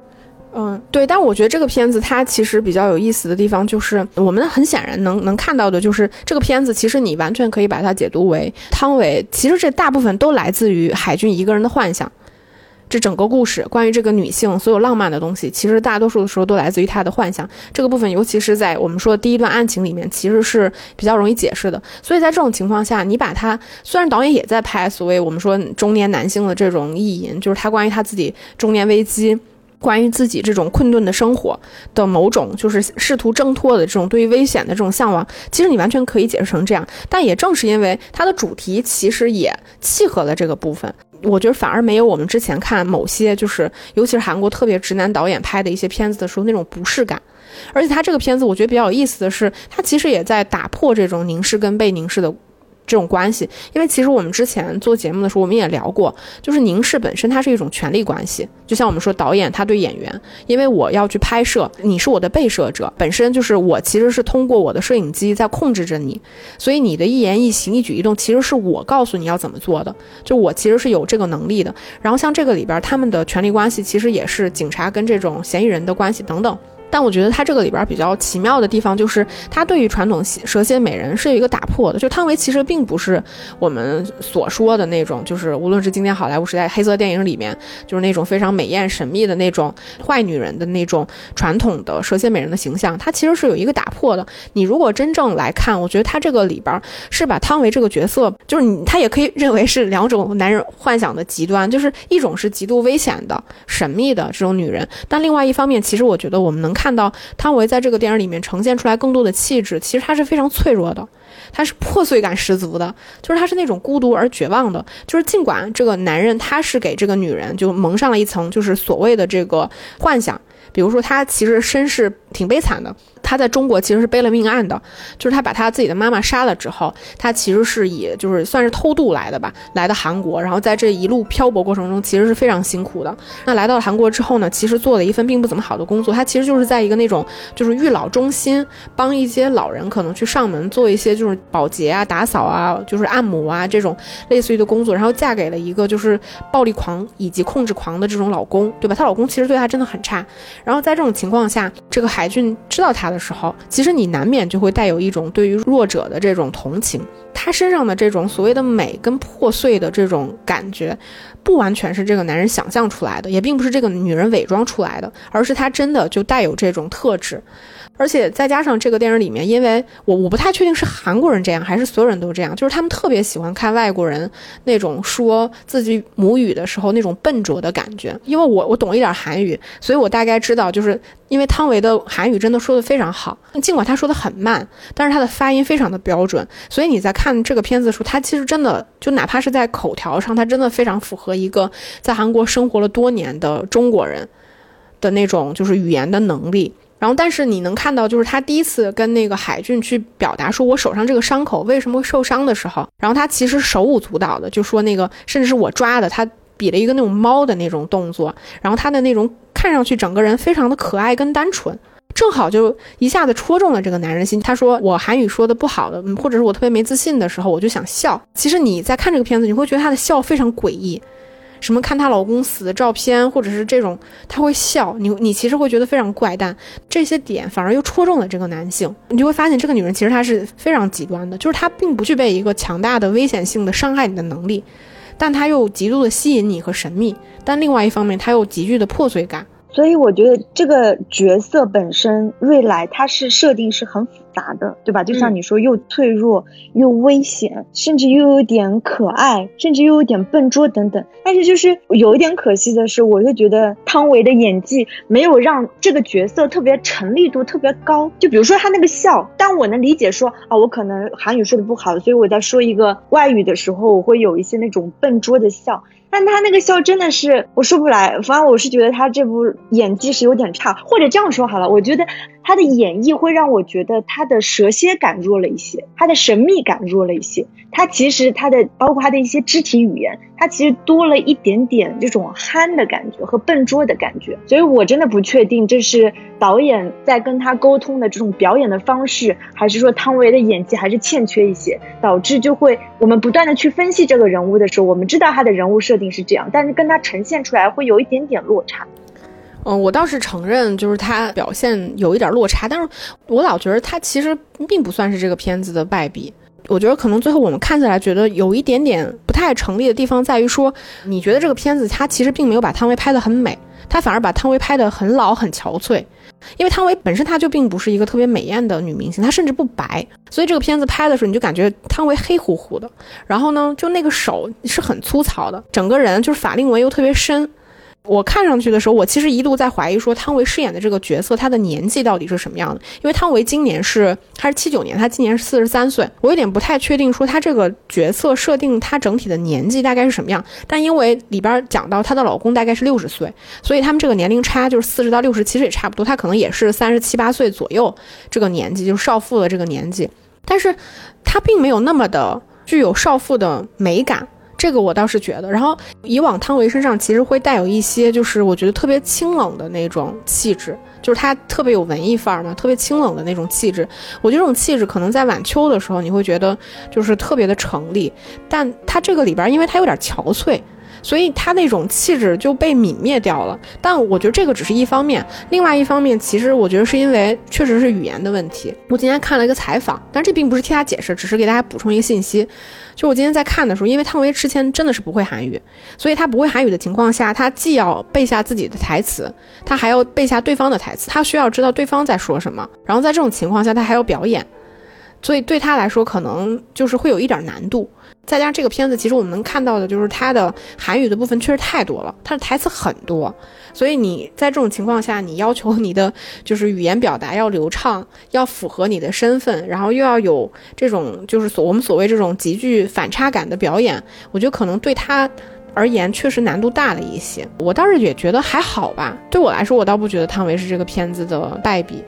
嗯，对。但我觉得这个片子它其实比较有意思的地方，就是我们很显然能能看到的，就是这个片子其实你完全可以把它解读为汤唯，其实这大部分都来自于海军一个人的幻想。这整个故事，关于这个女性所有浪漫的东西，其实大多数的时候都来自于她的幻想。这个部分，尤其是在我们说第一段案情里面，其实是比较容易解释的。所以在这种情况下，你把它虽然导演也在拍所谓我们说中年男性的这种意淫，就是他关于他自己中年危机。关于自己这种困顿的生活的某种，就是试图挣脱的这种对于危险的这种向往，其实你完全可以解释成这样。但也正是因为它的主题其实也契合了这个部分，我觉得反而没有我们之前看某些就是尤其是韩国特别直男导演拍的一些片子的时候那种不适感。而且他这个片子我觉得比较有意思的是，他其实也在打破这种凝视跟被凝视的。这种关系，因为其实我们之前做节目的时候，我们也聊过，就是凝视本身它是一种权力关系，就像我们说导演他对演员，因为我要去拍摄，你是我的被摄者，本身就是我其实是通过我的摄影机在控制着你，所以你的一言一行一举一动，其实是我告诉你要怎么做的，就我其实是有这个能力的。然后像这个里边他们的权力关系，其实也是警察跟这种嫌疑人的关系等等。但我觉得他这个里边比较奇妙的地方，就是他对于传统蛇蝎美人是有一个打破的。就汤唯其实并不是我们所说的那种，就是无论是经典好莱坞时代黑色电影里面，就是那种非常美艳神秘的那种坏女人的那种传统的蛇蝎美人的形象，它其实是有一个打破的。你如果真正来看，我觉得他这个里边是把汤唯这个角色，就是你他也可以认为是两种男人幻想的极端，就是一种是极度危险的神秘的这种女人，但另外一方面，其实我觉得我们能看。看到汤唯在这个电影里面呈现出来更多的气质，其实她是非常脆弱的，她是破碎感十足的，就是她是那种孤独而绝望的。就是尽管这个男人他是给这个女人就蒙上了一层就是所谓的这个幻想，比如说他其实身世挺悲惨的。他在中国其实是背了命案的，就是他把他自己的妈妈杀了之后，他其实是以就是算是偷渡来的吧，来到韩国，然后在这一路漂泊过程中，其实是非常辛苦的。那来到韩国之后呢，其实做了一份并不怎么好的工作，他其实就是在一个那种就是育老中心，帮一些老人可能去上门做一些就是保洁啊、打扫啊、就是按摩啊这种类似于的工作，然后嫁给了一个就是暴力狂以及控制狂的这种老公，对吧？她老公其实对她真的很差。然后在这种情况下，这个孩海俊知道他。的时候，其实你难免就会带有一种对于弱者的这种同情。他身上的这种所谓的美跟破碎的这种感觉，不完全是这个男人想象出来的，也并不是这个女人伪装出来的，而是他真的就带有这种特质。而且再加上这个电影里面，因为我我不太确定是韩国人这样还是所有人都这样，就是他们特别喜欢看外国人那种说自己母语的时候那种笨拙的感觉。因为我我懂一点韩语，所以我大概知道，就是因为汤唯的韩语真的说的非常好，尽管他说的很慢，但是他的发音非常的标准。所以你在看看这个片子的时候，他其实真的就哪怕是在口条上，他真的非常符合一个在韩国生活了多年的中国人的那种就是语言的能力。然后，但是你能看到，就是他第一次跟那个海俊去表达说，我手上这个伤口为什么会受伤的时候，然后他其实手舞足蹈的，就说那个甚至是我抓的，他比了一个那种猫的那种动作，然后他的那种看上去整个人非常的可爱跟单纯，正好就一下子戳中了这个男人心。他说我韩语说的不好的，或者是我特别没自信的时候，我就想笑。其实你在看这个片子，你会觉得他的笑非常诡异。什么看她老公死的照片，或者是这种，他会笑，你你其实会觉得非常怪诞，这些点反而又戳中了这个男性，你就会发现这个女人其实她是非常极端的，就是她并不具备一个强大的危险性的伤害你的能力，但她又极度的吸引你和神秘，但另外一方面她又极具的破碎感。所以我觉得这个角色本身，瑞来他是设定是很复杂的，对吧？就像你说，又脆弱又危险，甚至又有点可爱，甚至又有点笨拙等等。但是就是有一点可惜的是，我就觉得汤唯的演技没有让这个角色特别成立度特别高。就比如说他那个笑，但我能理解说啊，我可能韩语说的不好，所以我在说一个外语的时候，我会有一些那种笨拙的笑。但他那个笑真的是我说不来，反正我是觉得他这部演技是有点差，或者这样说好了，我觉得他的演绎会让我觉得他的蛇蝎感弱了一些，他的神秘感弱了一些，他其实他的包括他的一些肢体语言。他其实多了一点点这种憨的感觉和笨拙的感觉，所以我真的不确定这是导演在跟他沟通的这种表演的方式，还是说汤唯的演技还是欠缺一些，导致就会我们不断的去分析这个人物的时候，我们知道他的人物设定是这样，但是跟他呈现出来会有一点点落差。嗯，我倒是承认，就是他表现有一点落差，但是我老觉得他其实并不算是这个片子的败笔。我觉得可能最后我们看起来觉得有一点点不太成立的地方，在于说，你觉得这个片子它其实并没有把汤唯拍得很美，它反而把汤唯拍得很老很憔悴。因为汤唯本身她就并不是一个特别美艳的女明星，她甚至不白，所以这个片子拍的时候你就感觉汤唯黑乎乎的，然后呢，就那个手是很粗糙的，整个人就是法令纹又特别深。我看上去的时候，我其实一度在怀疑说汤唯饰演的这个角色，她的年纪到底是什么样的？因为汤唯今年是她是七九年，她今年是四十三岁，我有点不太确定说她这个角色设定她整体的年纪大概是什么样。但因为里边讲到她的老公大概是六十岁，所以他们这个年龄差就是四十到六十，其实也差不多，她可能也是三十七八岁左右这个年纪，就是少妇的这个年纪，但是她并没有那么的具有少妇的美感。这个我倒是觉得，然后以往汤唯身上其实会带有一些，就是我觉得特别清冷的那种气质，就是她特别有文艺范儿嘛，特别清冷的那种气质。我觉得这种气质可能在晚秋的时候你会觉得就是特别的成立，但她这个里边，因为她有点憔悴。所以他那种气质就被泯灭掉了，但我觉得这个只是一方面，另外一方面，其实我觉得是因为确实是语言的问题。我今天看了一个采访，但这并不是替他解释，只是给大家补充一个信息。就我今天在看的时候，因为汤唯之前真的是不会韩语，所以他不会韩语的情况下，他既要背下自己的台词，他还要背下对方的台词，他需要知道对方在说什么，然后在这种情况下，他还要表演，所以对他来说可能就是会有一点难度。再加上这个片子，其实我们能看到的就是它的韩语的部分确实太多了，它的台词很多，所以你在这种情况下，你要求你的就是语言表达要流畅，要符合你的身份，然后又要有这种就是所我们所谓这种极具反差感的表演，我觉得可能对他而言确实难度大了一些。我倒是也觉得还好吧，对我来说，我倒不觉得汤唯是这个片子的败笔。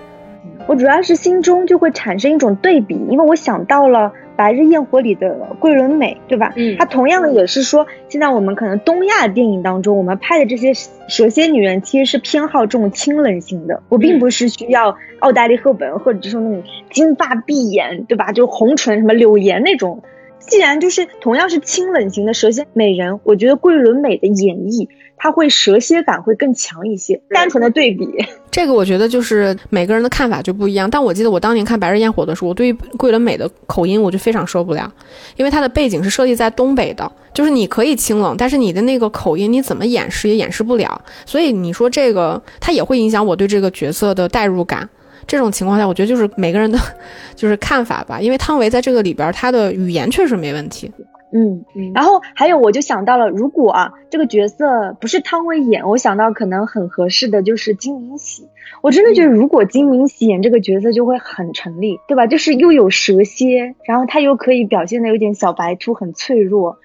我主要是心中就会产生一种对比，因为我想到了。《白日焰火》里的桂纶镁，对吧？嗯，她同样的也是说，现在我们可能东亚电影当中，我们拍的这些蛇蝎女人，其实是偏好这种清冷型的。我并不是需要奥黛丽·赫本，或者是那种金发碧眼，对吧？就红唇什么柳岩那种。既然就是同样是清冷型的蛇蝎美人，我觉得桂纶镁的演绎。它会蛇蝎感会更强一些，单纯的对比，这个我觉得就是每个人的看法就不一样。但我记得我当年看《白日焰火》的时候，我对于桂纶镁的口音我就非常受不了，因为她的背景是设立在东北的，就是你可以清冷，但是你的那个口音你怎么掩饰也掩饰不了。所以你说这个它也会影响我对这个角色的代入感。这种情况下，我觉得就是每个人的，就是看法吧。因为汤唯在这个里边，她的语言确实没问题。嗯，然后还有，我就想到了，如果啊，这个角色不是汤唯演，我想到可能很合适的就是金敏喜。我真的觉得，如果金敏喜演这个角色，就会很成立，对吧？就是又有蛇蝎，然后他又可以表现的有点小白兔，很脆弱。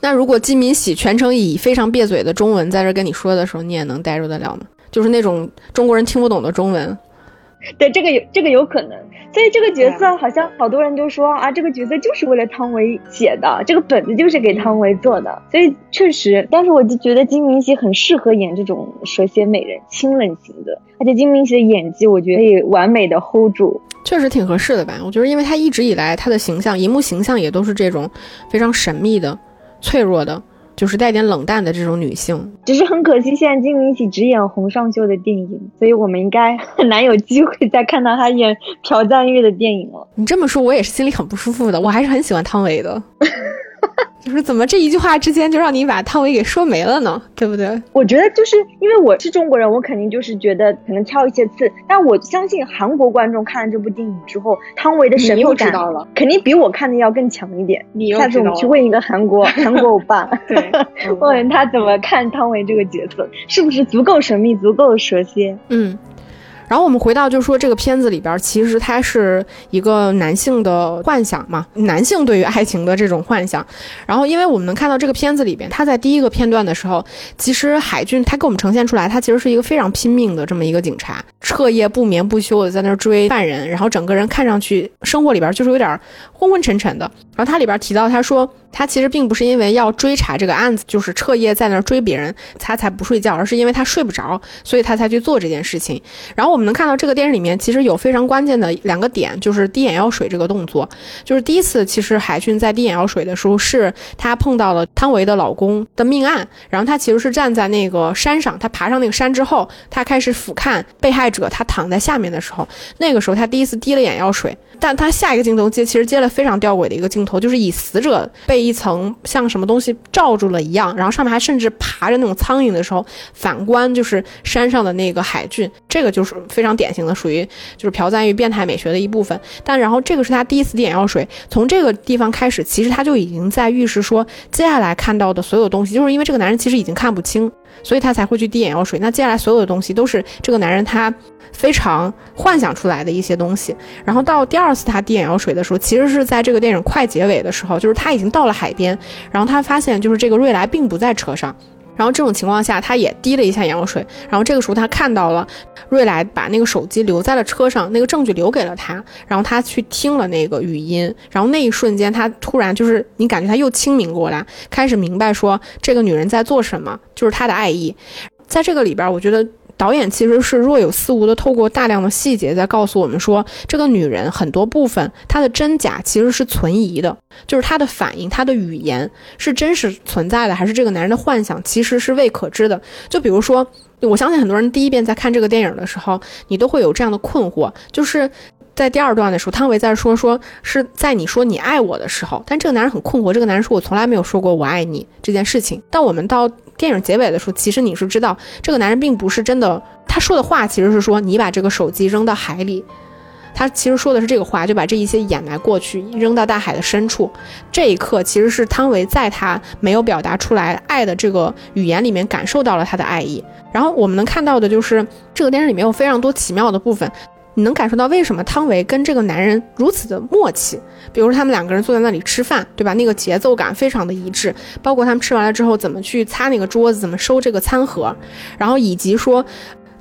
那如果金敏喜全程以非常别嘴的中文在这跟你说的时候，你也能代入得了吗？就是那种中国人听不懂的中文。对，这个有这个有可能。所以这个角色好像好多人都说啊，这个角色就是为了汤唯写的，这个本子就是给汤唯做的。所以确实，但是我就觉得金明喜很适合演这种蛇蝎美人、清冷型的，而且金明喜的演技我觉得可以完美的 hold 住，确实挺合适的吧？我觉得，因为他一直以来他的形象，荧幕形象也都是这种非常神秘的、脆弱的。就是带点冷淡的这种女性，只是很可惜，现在金敏喜只演洪尚秀的电影，所以我们应该很难有机会再看到她演朴赞玉的电影了。你这么说，我也是心里很不舒服的。我还是很喜欢汤唯的。就是怎么这一句话之间就让你把汤唯给说没了呢？对不对？我觉得就是因为我是中国人，我肯定就是觉得可能挑一些刺。但我相信韩国观众看了这部电影之后，汤唯的神秘感肯定比我看的要更强一点。你下次我们去问一个韩国韩国欧巴，对，问 问他怎么看汤唯这个角色，是不是足够神秘、足够蛇蝎？嗯。然后我们回到，就说这个片子里边，其实它是一个男性的幻想嘛，男性对于爱情的这种幻想。然后，因为我们能看到这个片子里边，他在第一个片段的时候，其实海俊他给我们呈现出来，他其实是一个非常拼命的这么一个警察，彻夜不眠不休的在那儿追犯人，然后整个人看上去生活里边就是有点昏昏沉沉的。然后他里边提到，他说他其实并不是因为要追查这个案子，就是彻夜在那儿追别人，他才不睡觉，而是因为他睡不着，所以他才去做这件事情。然后我们能看到这个电影里面其实有非常关键的两个点，就是滴眼药水这个动作，就是第一次其实海俊在滴眼药水的时候，是他碰到了汤唯的老公的命案，然后他其实是站在那个山上，他爬上那个山之后，他开始俯瞰被害者，他躺在下面的时候，那个时候他第一次滴了眼药水。但他下一个镜头接，其实接了非常吊诡的一个镜头，就是以死者被一层像什么东西罩住了一样，然后上面还甚至爬着那种苍蝇的时候，反观就是山上的那个海俊，这个就是非常典型的属于就是朴赞玉变态美学的一部分。但然后这个是他第一次滴眼药水，从这个地方开始，其实他就已经在预示说，接下来看到的所有东西，就是因为这个男人其实已经看不清，所以他才会去滴眼药水。那接下来所有的东西都是这个男人他。非常幻想出来的一些东西，然后到第二次他滴眼药水的时候，其实是在这个电影快结尾的时候，就是他已经到了海边，然后他发现就是这个瑞莱并不在车上，然后这种情况下他也滴了一下眼药水，然后这个时候他看到了瑞来把那个手机留在了车上，那个证据留给了他，然后他去听了那个语音，然后那一瞬间他突然就是你感觉他又清明过来，开始明白说这个女人在做什么，就是他的爱意，在这个里边，我觉得。导演其实是若有似无的，透过大量的细节在告诉我们说，这个女人很多部分她的真假其实是存疑的，就是她的反应、她的语言是真实存在的，还是这个男人的幻想，其实是未可知的。就比如说，我相信很多人第一遍在看这个电影的时候，你都会有这样的困惑，就是在第二段的时候，汤唯在说说是在你说你爱我的时候，但这个男人很困惑，这个男人说我从来没有说过我爱你这件事情。但我们到。电影结尾的时候，其实你是知道，这个男人并不是真的，他说的话其实是说你把这个手机扔到海里，他其实说的是这个话，就把这一些掩埋过去，扔到大海的深处。这一刻其实是汤唯在他没有表达出来爱的这个语言里面感受到了他的爱意。然后我们能看到的就是这个电影里面有非常多奇妙的部分。你能感受到为什么汤唯跟这个男人如此的默契？比如说他们两个人坐在那里吃饭，对吧？那个节奏感非常的一致，包括他们吃完了之后怎么去擦那个桌子，怎么收这个餐盒，然后以及说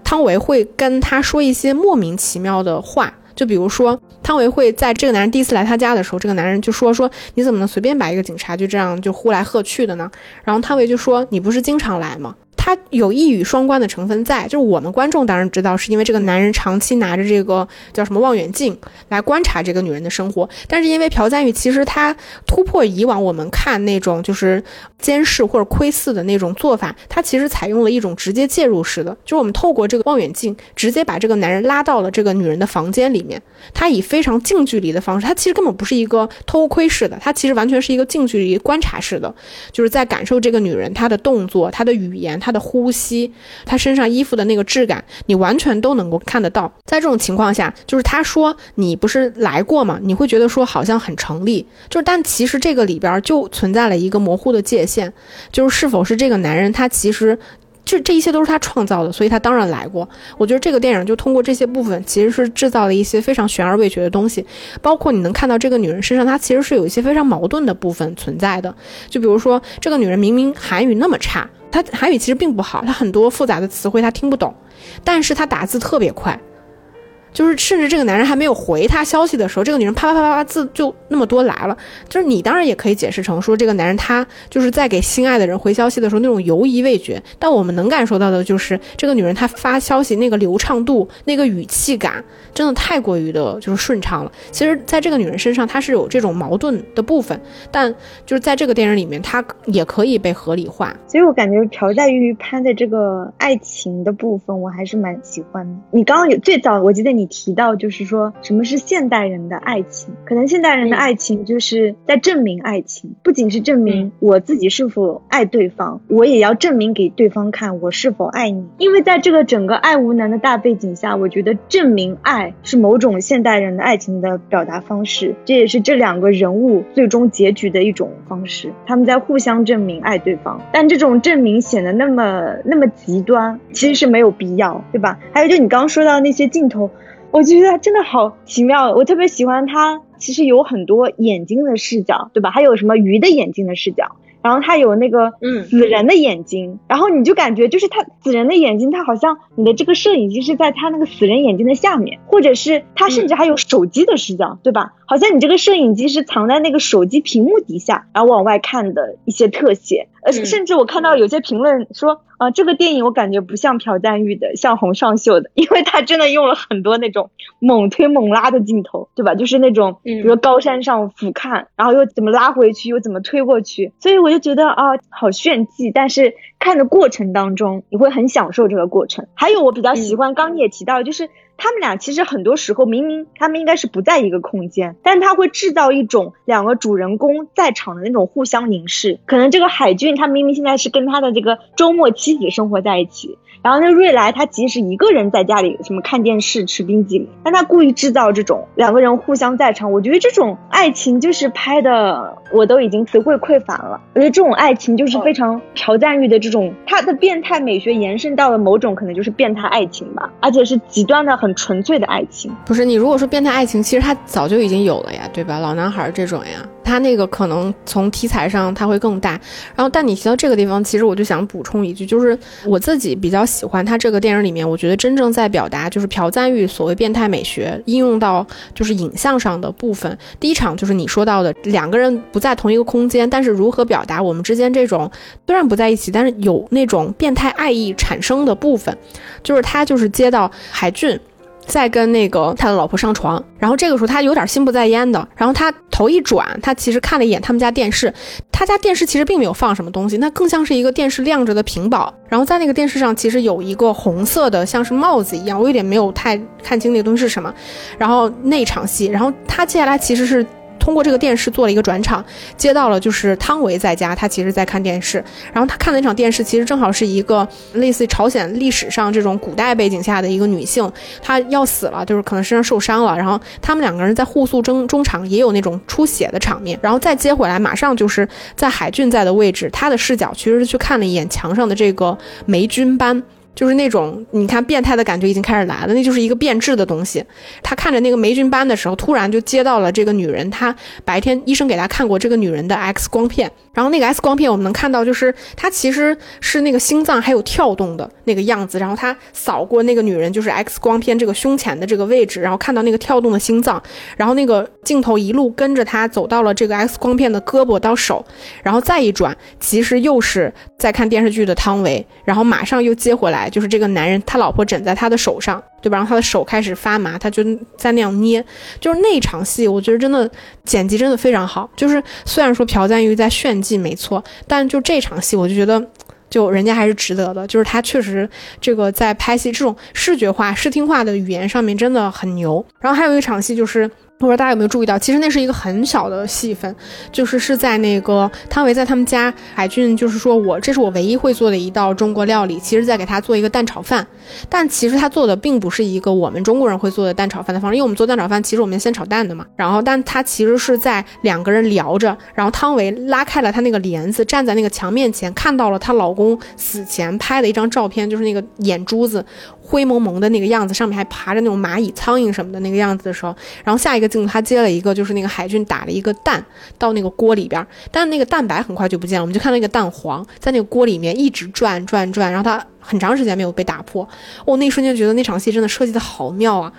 汤唯会跟他说一些莫名其妙的话，就比如说汤唯会在这个男人第一次来他家的时候，这个男人就说说你怎么能随便把一个警察就这样就呼来喝去的呢？然后汤唯就说你不是经常来吗？他有一语双关的成分在，就是我们观众当然知道，是因为这个男人长期拿着这个叫什么望远镜来观察这个女人的生活，但是因为朴赞玉其实他突破以往我们看那种就是监视或者窥视的那种做法，他其实采用了一种直接介入式的，就是我们透过这个望远镜直接把这个男人拉到了这个女人的房间里面，他以非常近距离的方式，他其实根本不是一个偷窥式的，他其实完全是一个近距离观察式的，就是在感受这个女人她的动作、她的语言、她的。呼吸，他身上衣服的那个质感，你完全都能够看得到。在这种情况下，就是他说你不是来过吗？你会觉得说好像很成立，就是但其实这个里边就存在了一个模糊的界限，就是是否是这个男人他其实。这这一切都是他创造的，所以他当然来过。我觉得这个电影就通过这些部分，其实是制造了一些非常悬而未决的东西。包括你能看到这个女人身上，她其实是有一些非常矛盾的部分存在的。就比如说，这个女人明明韩语那么差，她韩语其实并不好，她很多复杂的词汇她听不懂，但是她打字特别快。就是，甚至这个男人还没有回他消息的时候，这个女人啪啪啪啪啪字就那么多来了。就是你当然也可以解释成说，这个男人他就是在给心爱的人回消息的时候那种犹疑未决。但我们能感受到的就是，这个女人她发消息那个流畅度、那个语气感，真的太过于的就是顺畅了。其实，在这个女人身上，她是有这种矛盾的部分，但就是在这个电影里面，她也可以被合理化。所以我感觉朴在玉拍的这个爱情的部分，我还是蛮喜欢的。你刚刚有最早，我记得你。提到就是说什么是现代人的爱情？可能现代人的爱情就是在证明爱情，不仅是证明我自己是否爱对方，我也要证明给对方看我是否爱你。因为在这个整个爱无能的大背景下，我觉得证明爱是某种现代人的爱情的表达方式，这也是这两个人物最终结局的一种方式。他们在互相证明爱对方，但这种证明显得那么那么极端，其实是没有必要，对吧？还有就你刚刚说到那些镜头。我觉得真的好奇妙，我特别喜欢它，其实有很多眼睛的视角，对吧？还有什么鱼的眼睛的视角。然后它有那个嗯死人的眼睛，然后你就感觉就是它死人的眼睛，它好像你的这个摄影机是在它那个死人眼睛的下面，或者是它甚至还有手机的视角，对吧？好像你这个摄影机是藏在那个手机屏幕底下，然后往外看的一些特写，甚至我看到有些评论说，啊、这个电影我感觉不像朴赞玉的，像洪尚秀的，因为他真的用了很多那种猛推猛拉的镜头，对吧？就是那种，比如说高山上俯瞰，然后又怎么拉回去，又怎么推过去，所以我就觉得啊，好炫技，但是看的过程当中，你会很享受这个过程。还有我比较喜欢，刚你也提到，就是他们俩其实很多时候明明他们应该是不在一个空间，但他会制造一种两个主人公在场的那种互相凝视。可能这个海俊他明明现在是跟他的这个周末妻子生活在一起，然后那瑞来他其实一个人在家里什么看电视吃冰激凌，但他故意制造这种两个人互相在场。我觉得这种爱情就是拍的我都已经词汇匮乏了。我觉得这种爱情就是非常朴赞玉的这种他的变态美学延伸到了某种可能就是变态爱情吧，而且是极端的很纯粹的爱情。不是你如果说变态爱情，其实他早就已经有了呀，对吧？老男孩这种呀，他那个可能从题材上它会更大。然后，但你提到这个地方，其实我就想补充一句，就是我自己比较喜欢他这个电影里面，我觉得真正在表达就是朴赞玉所谓变态美学应用到就是影像上的部分。第一场就是你说到的两个人不在同一个空间，但是如何表达我们之间这种虽然不在一起，但是有那种变态爱意产生的部分，就是他就是接到海俊。在跟那个他的老婆上床，然后这个时候他有点心不在焉的，然后他头一转，他其实看了一眼他们家电视，他家电视其实并没有放什么东西，那更像是一个电视亮着的屏保，然后在那个电视上其实有一个红色的像是帽子一样，我有点没有太看清那个东西是什么，然后那场戏，然后他接下来其实是。通过这个电视做了一个转场，接到了就是汤唯在家，她其实在看电视，然后她看的那场电视其实正好是一个类似朝鲜历史上这种古代背景下的一个女性，她要死了，就是可能身上受伤了，然后他们两个人在互诉争中场也有那种出血的场面，然后再接回来，马上就是在海俊在的位置，他的视角其实是去看了一眼墙上的这个霉菌斑。就是那种你看变态的感觉已经开始来了，那就是一个变质的东西。他看着那个霉菌斑的时候，突然就接到了这个女人，她白天医生给她看过这个女人的 X 光片，然后那个 X 光片我们能看到，就是她其实是那个心脏还有跳动的那个样子，然后他扫过那个女人就是 X 光片这个胸前的这个位置，然后看到那个跳动的心脏，然后那个镜头一路跟着他走到了这个 X 光片的胳膊到手，然后再一转，其实又是在看电视剧的汤唯，然后马上又接回来。就是这个男人，他老婆枕在他的手上，对吧？然后他的手开始发麻，他就在那样捏。就是那场戏，我觉得真的剪辑真的非常好。就是虽然说朴赞玉在炫技没错，但就这场戏，我就觉得。就人家还是值得的，就是他确实这个在拍戏这种视觉化、视听化的语言上面真的很牛。然后还有一场戏就是。不知道大家有没有注意到，其实那是一个很小的戏份，就是是在那个汤唯在他们家，海俊就是说我这是我唯一会做的一道中国料理，其实在给他做一个蛋炒饭，但其实他做的并不是一个我们中国人会做的蛋炒饭的方式，因为我们做蛋炒饭其实我们先炒蛋的嘛，然后但他其实是在两个人聊着，然后汤唯拉开了他那个帘子，站在那个墙面前，看到了她老公死前拍的一张照片，就是那个眼珠子灰蒙蒙的那个样子，上面还爬着那种蚂蚁、苍蝇什么的那个样子的时候，然后下一个。镜头他接了一个，就是那个海军打了一个蛋到那个锅里边，但是那个蛋白很快就不见了，我们就看到那个蛋黄在那个锅里面一直转转转，然后它很长时间没有被打破。我、哦、那一瞬间觉得那场戏真的设计的好妙啊！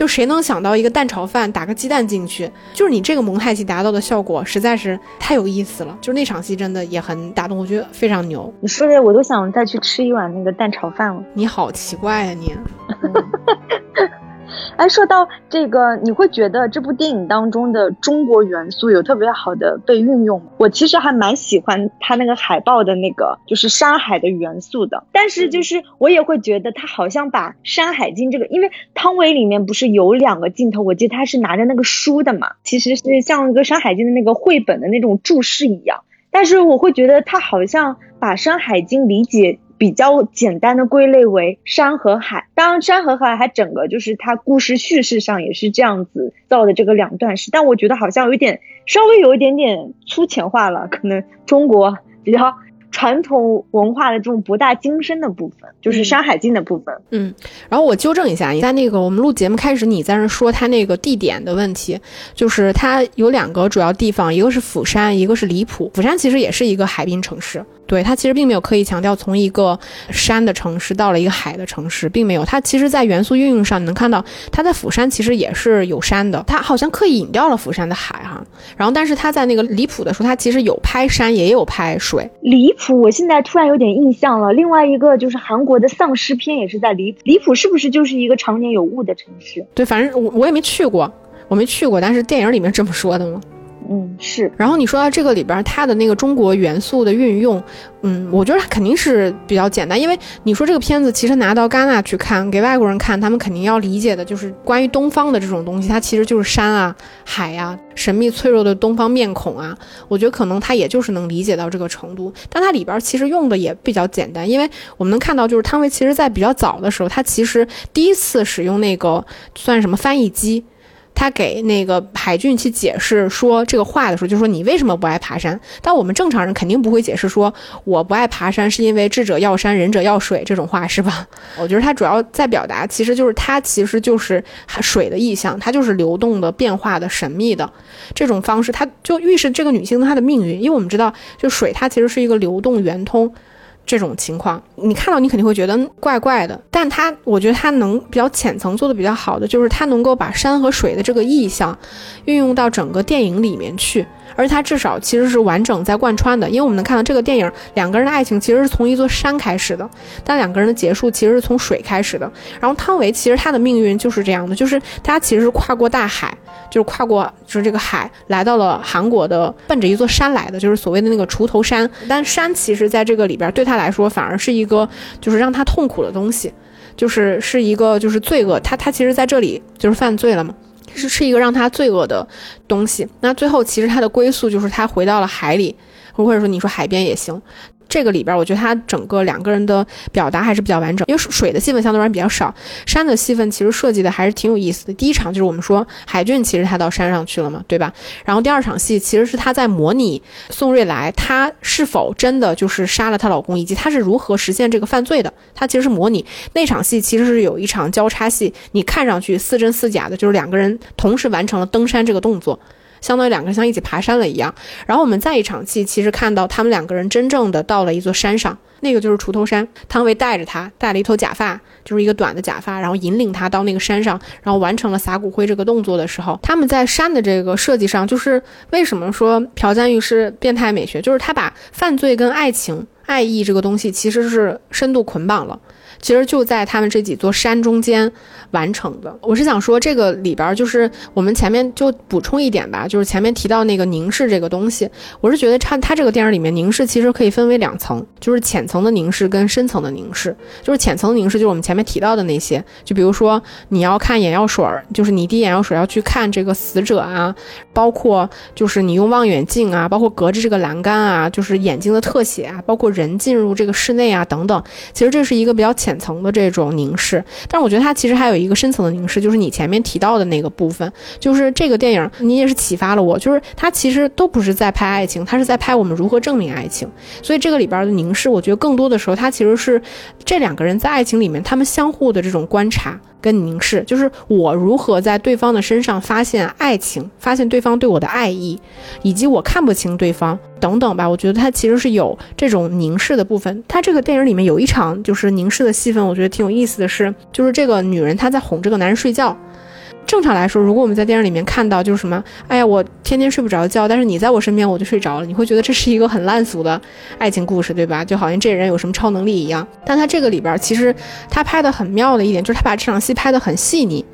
就谁能想到一个蛋炒饭打个鸡蛋进去，就是你这个蒙太奇达到的效果实在是太有意思了。就是那场戏真的也很打动，我觉得非常牛。你说的我都想再去吃一碗那个蛋炒饭了。你好奇怪呀、啊、你！哎，说到这个，你会觉得这部电影当中的中国元素有特别好的被运用？我其实还蛮喜欢它那个海报的那个就是山海的元素的，但是就是我也会觉得它好像把《山海经》这个，因为汤唯里面不是有两个镜头，我记得他是拿着那个书的嘛，其实是像一个《山海经》的那个绘本的那种注释一样，但是我会觉得他好像把《山海经》理解。比较简单的归类为山和海，当然山和海还整个就是它故事叙事上也是这样子造的这个两段式，但我觉得好像有一点稍微有一点点粗浅化了，可能中国比较传统文化的这种博大精深的部分，就是《山海经》的部分。嗯，然后我纠正一下，你在那个我们录节目开始，你在那说他那个地点的问题，就是它有两个主要地方，一个是釜山，一个是离谱。釜山其实也是一个海滨城市，对它其实并没有刻意强调从一个山的城市到了一个海的城市，并没有。它其实，在元素运用上，你能看到它在釜山其实也是有山的，它好像刻意隐掉了釜山的海哈。然后，但是它在那个离谱的时候，它其实有拍山，也有拍水。离谱，我现在突然有点印象了。另外一个就是韩国的丧尸片也是在离谱，离谱是不是就是一个常年有雾的城市？对，反正我我也没去过，我没去过，但是电影里面这么说的嘛。嗯，是。然后你说到这个里边，它的那个中国元素的运用，嗯，我觉得它肯定是比较简单，因为你说这个片子其实拿到戛纳去看，给外国人看，他们肯定要理解的就是关于东方的这种东西，它其实就是山啊、海呀、神秘脆弱的东方面孔啊。我觉得可能他也就是能理解到这个程度，但它里边其实用的也比较简单，因为我们能看到，就是汤唯其实在比较早的时候，他其实第一次使用那个算什么翻译机。他给那个海俊去解释说这个话的时候，就说你为什么不爱爬山？但我们正常人肯定不会解释说我不爱爬山是因为智者要山，仁者要水这种话是吧？我觉得他主要在表达，其实就是它其实就是水的意象，它就是流动的、变化的、神秘的这种方式，它就预示这个女性她的命运。因为我们知道，就水它其实是一个流动、圆通。这种情况，你看到你肯定会觉得怪怪的，但他我觉得他能比较浅层做的比较好的，就是他能够把山和水的这个意象运用到整个电影里面去，而他至少其实是完整在贯穿的，因为我们能看到这个电影两个人的爱情其实是从一座山开始的，但两个人的结束其实是从水开始的。然后汤唯其实他的命运就是这样的，就是他其实是跨过大海。就是跨过，就是这个海，来到了韩国的，奔着一座山来的，就是所谓的那个锄头山。但山其实在这个里边，对他来说反而是一个，就是让他痛苦的东西，就是是一个就是罪恶。他他其实在这里就是犯罪了嘛，是是一个让他罪恶的东西。那最后其实他的归宿就是他回到了海里，或者说你说海边也行。这个里边，我觉得他整个两个人的表达还是比较完整，因为水的戏份相对而言比较少，山的戏份其实设计的还是挺有意思的。第一场就是我们说海俊其实他到山上去了嘛，对吧？然后第二场戏其实是他在模拟宋瑞来，他是否真的就是杀了她老公，以及他是如何实现这个犯罪的。他其实是模拟那场戏，其实是有一场交叉戏，你看上去似真似假的，就是两个人同时完成了登山这个动作。相当于两个人像一起爬山了一样，然后我们再一场戏，其实看到他们两个人真正的到了一座山上，那个就是锄头山。汤唯带着他，戴了一头假发，就是一个短的假发，然后引领他到那个山上，然后完成了撒骨灰这个动作的时候，他们在山的这个设计上，就是为什么说朴赞玉是变态美学，就是他把犯罪跟爱情、爱意这个东西其实是深度捆绑了。其实就在他们这几座山中间完成的。我是想说，这个里边就是我们前面就补充一点吧，就是前面提到那个凝视这个东西，我是觉得它它这个电影里面凝视其实可以分为两层，就是浅层的凝视跟深层的凝视。就是浅层凝视就是我们前面提到的那些，就比如说你要看眼药水儿，就是你滴眼药水要去看这个死者啊，包括就是你用望远镜啊，包括隔着这个栏杆啊，就是眼睛的特写啊，包括人进入这个室内啊等等。其实这是一个比较浅。浅层的这种凝视，但我觉得它其实还有一个深层的凝视，就是你前面提到的那个部分，就是这个电影你也是启发了我，就是它其实都不是在拍爱情，它是在拍我们如何证明爱情。所以这个里边的凝视，我觉得更多的时候，它其实是这两个人在爱情里面他们相互的这种观察。跟凝视，就是我如何在对方的身上发现爱情，发现对方对我的爱意，以及我看不清对方等等吧。我觉得他其实是有这种凝视的部分。他这个电影里面有一场就是凝视的戏份，我觉得挺有意思的是，就是这个女人她在哄这个男人睡觉。正常来说，如果我们在电影里面看到就是什么，哎呀，我天天睡不着觉，但是你在我身边我就睡着了，你会觉得这是一个很烂俗的爱情故事，对吧？就好像这人有什么超能力一样。但他这个里边其实他拍的很妙的一点，就是他把这场戏拍的很细腻。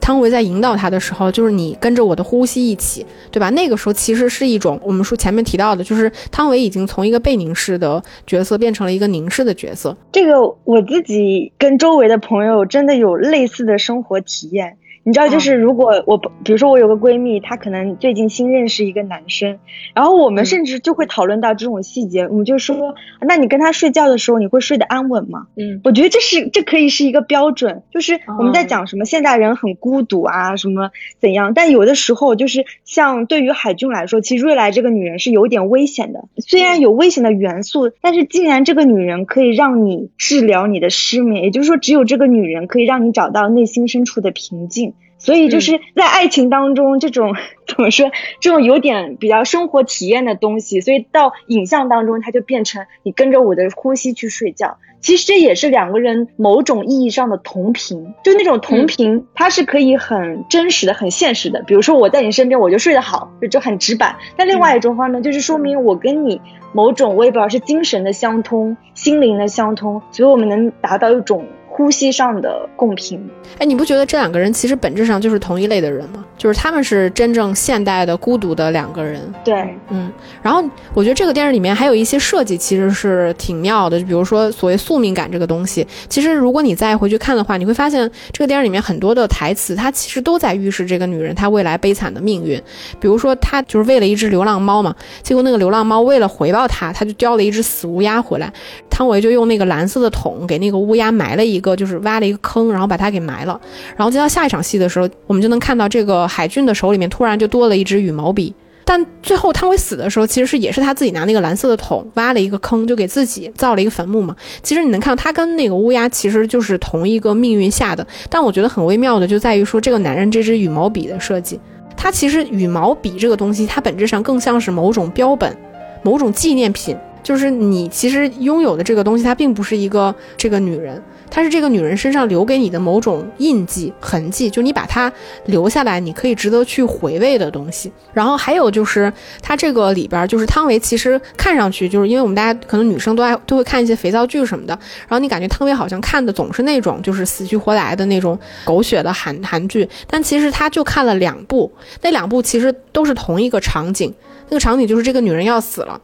汤唯在引导他的时候，就是你跟着我的呼吸一起，对吧？那个时候其实是一种我们说前面提到的，就是汤唯已经从一个被凝视的角色变成了一个凝视的角色。这个我自己跟周围的朋友真的有类似的生活体验。你知道，就是如果我比如说我有个闺蜜，她可能最近新认识一个男生，然后我们甚至就会讨论到这种细节，我们就说，那你跟他睡觉的时候，你会睡得安稳吗？嗯，我觉得这是这可以是一个标准，就是我们在讲什么现代人很孤独啊，什么怎样，但有的时候就是像对于海军来说，其实瑞来这个女人是有点危险的，虽然有危险的元素，但是竟然这个女人可以让你治疗你的失眠，也就是说，只有这个女人可以让你找到内心深处的平静。所以就是在爱情当中，这种 怎么说，这种有点比较生活体验的东西，所以到影像当中，它就变成你跟着我的呼吸去睡觉。其实这也是两个人某种意义上的同频，就那种同频，它是可以很真实的、很现实的。比如说我在你身边，我就睡得好，就就很直白。但另外一种方面，就是说明我跟你某种我也不知道是精神的相通、心灵的相通，所以我们能达到一种。呼吸上的共频，哎，你不觉得这两个人其实本质上就是同一类的人吗？就是他们是真正现代的孤独的两个人。对，嗯。然后我觉得这个电视里面还有一些设计其实是挺妙的，就比如说所谓宿命感这个东西。其实如果你再回去看的话，你会发现这个电视里面很多的台词，它其实都在预示这个女人她未来悲惨的命运。比如说，她就是为了一只流浪猫嘛，结果那个流浪猫为了回报她，她就叼了一只死乌鸦回来。汤唯就用那个蓝色的桶给那个乌鸦埋了一个，就是挖了一个坑，然后把它给埋了。然后接到下一场戏的时候，我们就能看到这个海俊的手里面突然就多了一支羽毛笔。但最后汤唯死的时候，其实是也是他自己拿那个蓝色的桶挖了一个坑，就给自己造了一个坟墓嘛。其实你能看到他跟那个乌鸦其实就是同一个命运下的。但我觉得很微妙的就在于说，这个男人这支羽毛笔的设计，它其实羽毛笔这个东西，它本质上更像是某种标本，某种纪念品。就是你其实拥有的这个东西，它并不是一个这个女人，它是这个女人身上留给你的某种印记痕迹，就你把它留下来，你可以值得去回味的东西。然后还有就是它这个里边，就是汤唯其实看上去就是因为我们大家可能女生都爱都会看一些肥皂剧什么的，然后你感觉汤唯好像看的总是那种就是死去活来的那种狗血的韩韩剧，但其实他就看了两部，那两部其实都是同一个场景，那个场景就是这个女人要死了。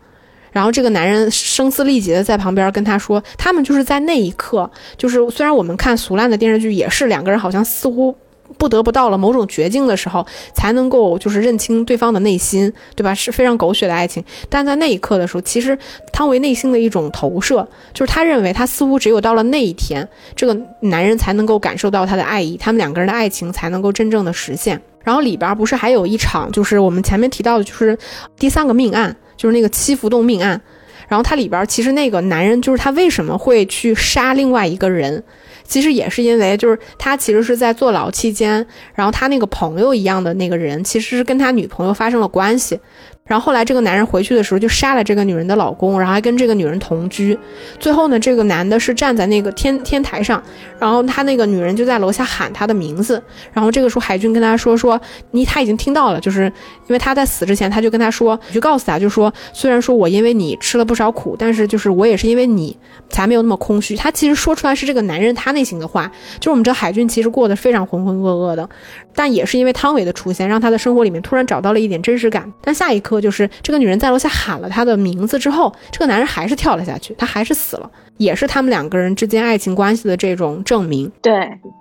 然后这个男人声嘶力竭的在旁边跟他说，他们就是在那一刻，就是虽然我们看俗烂的电视剧，也是两个人好像似乎不得不到了某种绝境的时候，才能够就是认清对方的内心，对吧？是非常狗血的爱情。但在那一刻的时候，其实汤唯内心的一种投射，就是他认为他似乎只有到了那一天，这个男人才能够感受到他的爱意，他们两个人的爱情才能够真正的实现。然后里边不是还有一场，就是我们前面提到的，就是第三个命案。就是那个七福洞命案，然后它里边其实那个男人就是他为什么会去杀另外一个人，其实也是因为就是他其实是在坐牢期间，然后他那个朋友一样的那个人其实是跟他女朋友发生了关系。然后后来这个男人回去的时候就杀了这个女人的老公，然后还跟这个女人同居。最后呢，这个男的是站在那个天天台上，然后他那个女人就在楼下喊他的名字。然后这个时候海军跟他说说，你他已经听到了，就是因为他在死之前他就跟他说，你就告诉他就说，虽然说我因为你吃了不少苦，但是就是我也是因为你才没有那么空虚。他其实说出来是这个男人他内心的话，就是我们知道海军其实过得非常浑浑噩噩的，但也是因为汤唯的出现，让他的生活里面突然找到了一点真实感。但下一刻。就是这个女人在楼下喊了他的名字之后，这个男人还是跳了下去，他还是死了，也是他们两个人之间爱情关系的这种证明。对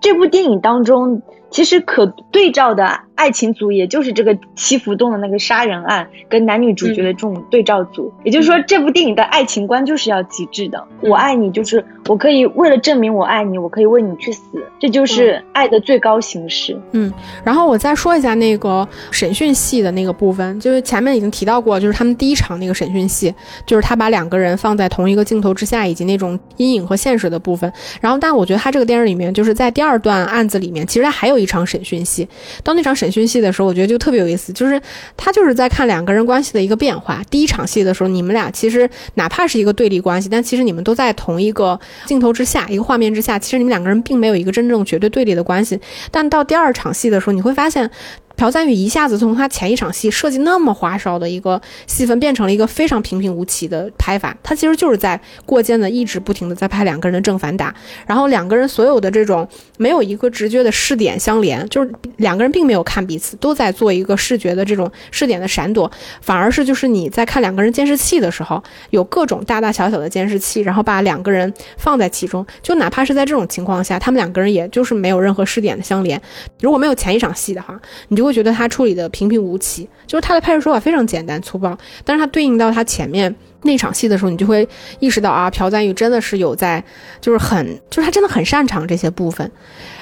这部电影当中，其实可对照的。爱情组也就是这个七福洞的那个杀人案，跟男女主角的这种对照组，也就是说，这部电影的爱情观就是要极致的。我爱你，就是我可以为了证明我爱你，我可以为你去死，这就是爱的最高形式。嗯，然后我再说一下那个审讯戏的那个部分，就是前面已经提到过，就是他们第一场那个审讯戏，就是他把两个人放在同一个镜头之下，以及那种阴影和现实的部分。然后，但我觉得他这个电影里面，就是在第二段案子里面，其实他还有一场审讯戏，到那场审。审讯戏的时候，我觉得就特别有意思，就是他就是在看两个人关系的一个变化。第一场戏的时候，你们俩其实哪怕是一个对立关系，但其实你们都在同一个镜头之下，一个画面之下，其实你们两个人并没有一个真正绝对对立的关系。但到第二场戏的时候，你会发现。朴赞宇一下子从他前一场戏设计那么花哨的一个戏份，变成了一个非常平平无奇的拍法。他其实就是在过肩的一直不停的在拍两个人的正反打，然后两个人所有的这种没有一个直觉的视点相连，就是两个人并没有看彼此，都在做一个视觉的这种视点的闪躲，反而是就是你在看两个人监视器的时候，有各种大大小小的监视器，然后把两个人放在其中，就哪怕是在这种情况下，他们两个人也就是没有任何视点的相连。如果没有前一场戏的话，你就会觉得他处理的平平无奇，就是他的拍摄手法非常简单粗暴，但是他对应到他前面那场戏的时候，你就会意识到啊，朴赞玉真的是有在，就是很，就是他真的很擅长这些部分。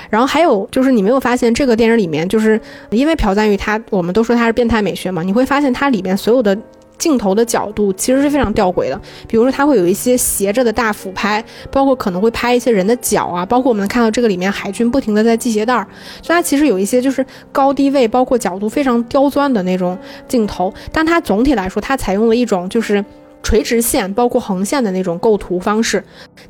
然后还有就是你没有发现这个电影里面，就是因为朴赞玉他，我们都说他是变态美学嘛，你会发现他里面所有的。镜头的角度其实是非常吊诡的，比如说它会有一些斜着的大俯拍，包括可能会拍一些人的脚啊，包括我们看到这个里面海军不停的在系鞋带儿，所以它其实有一些就是高低位，包括角度非常刁钻的那种镜头，但它总体来说它采用了一种就是垂直线包括横线的那种构图方式，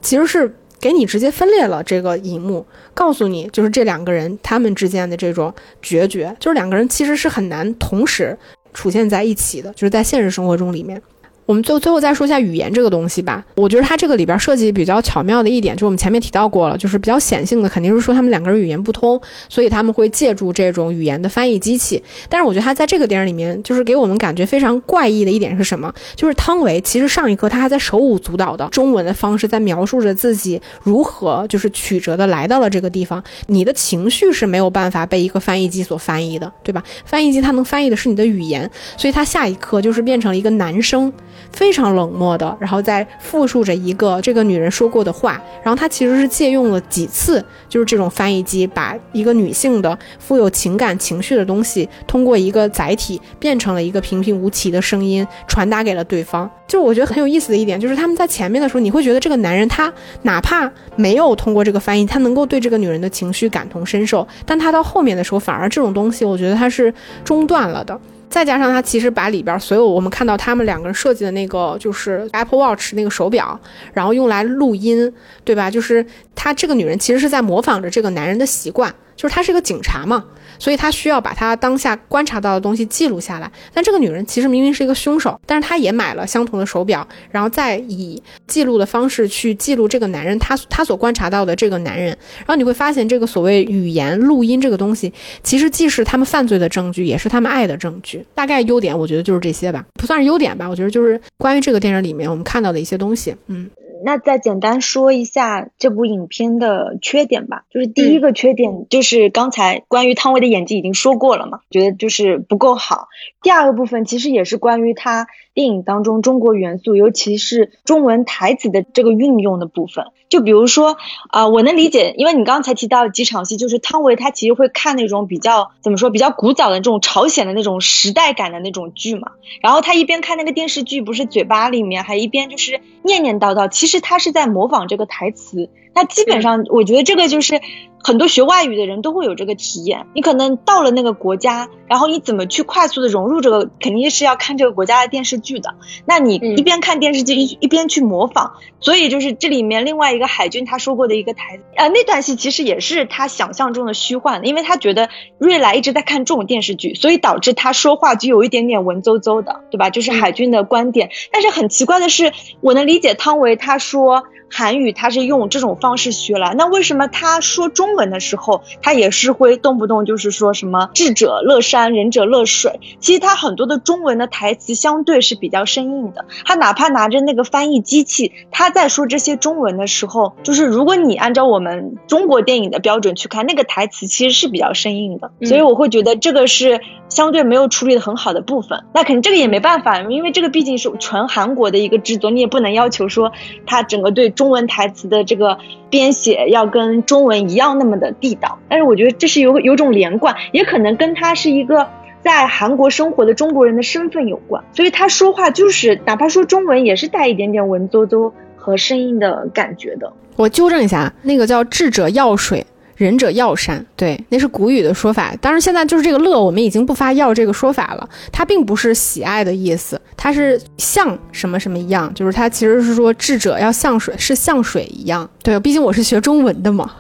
其实是给你直接分裂了这个荧幕，告诉你就是这两个人他们之间的这种决绝，就是两个人其实是很难同时。出现在一起的，就是在现实生活中里面。我们最后最后再说一下语言这个东西吧。我觉得它这个里边设计比较巧妙的一点，就是我们前面提到过了，就是比较显性的，肯定是说他们两个人语言不通，所以他们会借助这种语言的翻译机器。但是我觉得他在这个电影里面，就是给我们感觉非常怪异的一点是什么？就是汤唯其实上一刻他还在手舞足蹈的中文的方式在描述着自己如何就是曲折的来到了这个地方。你的情绪是没有办法被一个翻译机所翻译的，对吧？翻译机它能翻译的是你的语言，所以他下一刻就是变成了一个男生。非常冷漠的，然后再复述着一个这个女人说过的话，然后他其实是借用了几次，就是这种翻译机把一个女性的富有情感情绪的东西，通过一个载体变成了一个平平无奇的声音，传达给了对方。就我觉得很有意思的一点，就是他们在前面的时候，你会觉得这个男人他哪怕没有通过这个翻译，他能够对这个女人的情绪感同身受，但他到后面的时候，反而这种东西，我觉得他是中断了的。再加上他其实把里边所有我们看到他们两个人设计的那个就是 Apple Watch 那个手表，然后用来录音，对吧？就是他这个女人其实是在模仿着这个男人的习惯。就是他是个警察嘛，所以他需要把他当下观察到的东西记录下来。但这个女人其实明明是一个凶手，但是她也买了相同的手表，然后再以记录的方式去记录这个男人他他所观察到的这个男人。然后你会发现，这个所谓语言录音这个东西，其实既是他们犯罪的证据，也是他们爱的证据。大概优点，我觉得就是这些吧，不算是优点吧。我觉得就是关于这个电影里面我们看到的一些东西，嗯。那再简单说一下这部影片的缺点吧，就是第一个缺点就是刚才关于汤唯的演技已经说过了嘛，觉得就是不够好。第二个部分其实也是关于他电影当中中国元素，尤其是中文台词的这个运用的部分。就比如说啊，我能理解，因为你刚才提到几场戏，就是汤唯她其实会看那种比较怎么说比较古早的这种朝鲜的那种时代感的那种剧嘛，然后她一边看那个电视剧，不是嘴巴里面还一边就是念念叨叨，其实她是在模仿这个台词。那基本上，我觉得这个就是很多学外语的人都会有这个体验。你可能到了那个国家，然后你怎么去快速的融入这个，肯定是要看这个国家的电视剧的。那你一边看电视剧一一边去模仿，所以就是这里面另外一个海军他说过的一个台词啊，那段戏其实也是他想象中的虚幻，因为他觉得瑞莱一直在看这种电视剧，所以导致他说话就有一点点文绉绉的，对吧？就是海军的观点。但是很奇怪的是，我能理解汤唯他说。韩语他是用这种方式学来，那为什么他说中文的时候，他也是会动不动就是说什么智者乐山，仁者乐水？其实他很多的中文的台词相对是比较生硬的。他哪怕拿着那个翻译机器，他在说这些中文的时候，就是如果你按照我们中国电影的标准去看，那个台词其实是比较生硬的。所以我会觉得这个是相对没有处理的很好的部分。那肯定这个也没办法，因为这个毕竟是纯韩国的一个制作，你也不能要求说他整个对中。文台词的这个编写要跟中文一样那么的地道，但是我觉得这是有有种连贯，也可能跟他是一个在韩国生活的中国人的身份有关，所以他说话就是哪怕说中文也是带一点点文绉绉和生硬的感觉的。我纠正一下，那个叫智者药水。仁者药山，对，那是古语的说法。当然，现在就是这个乐，我们已经不发药这个说法了。它并不是喜爱的意思，它是像什么什么一样，就是它其实是说智者要像水，是像水一样。对，毕竟我是学中文的嘛。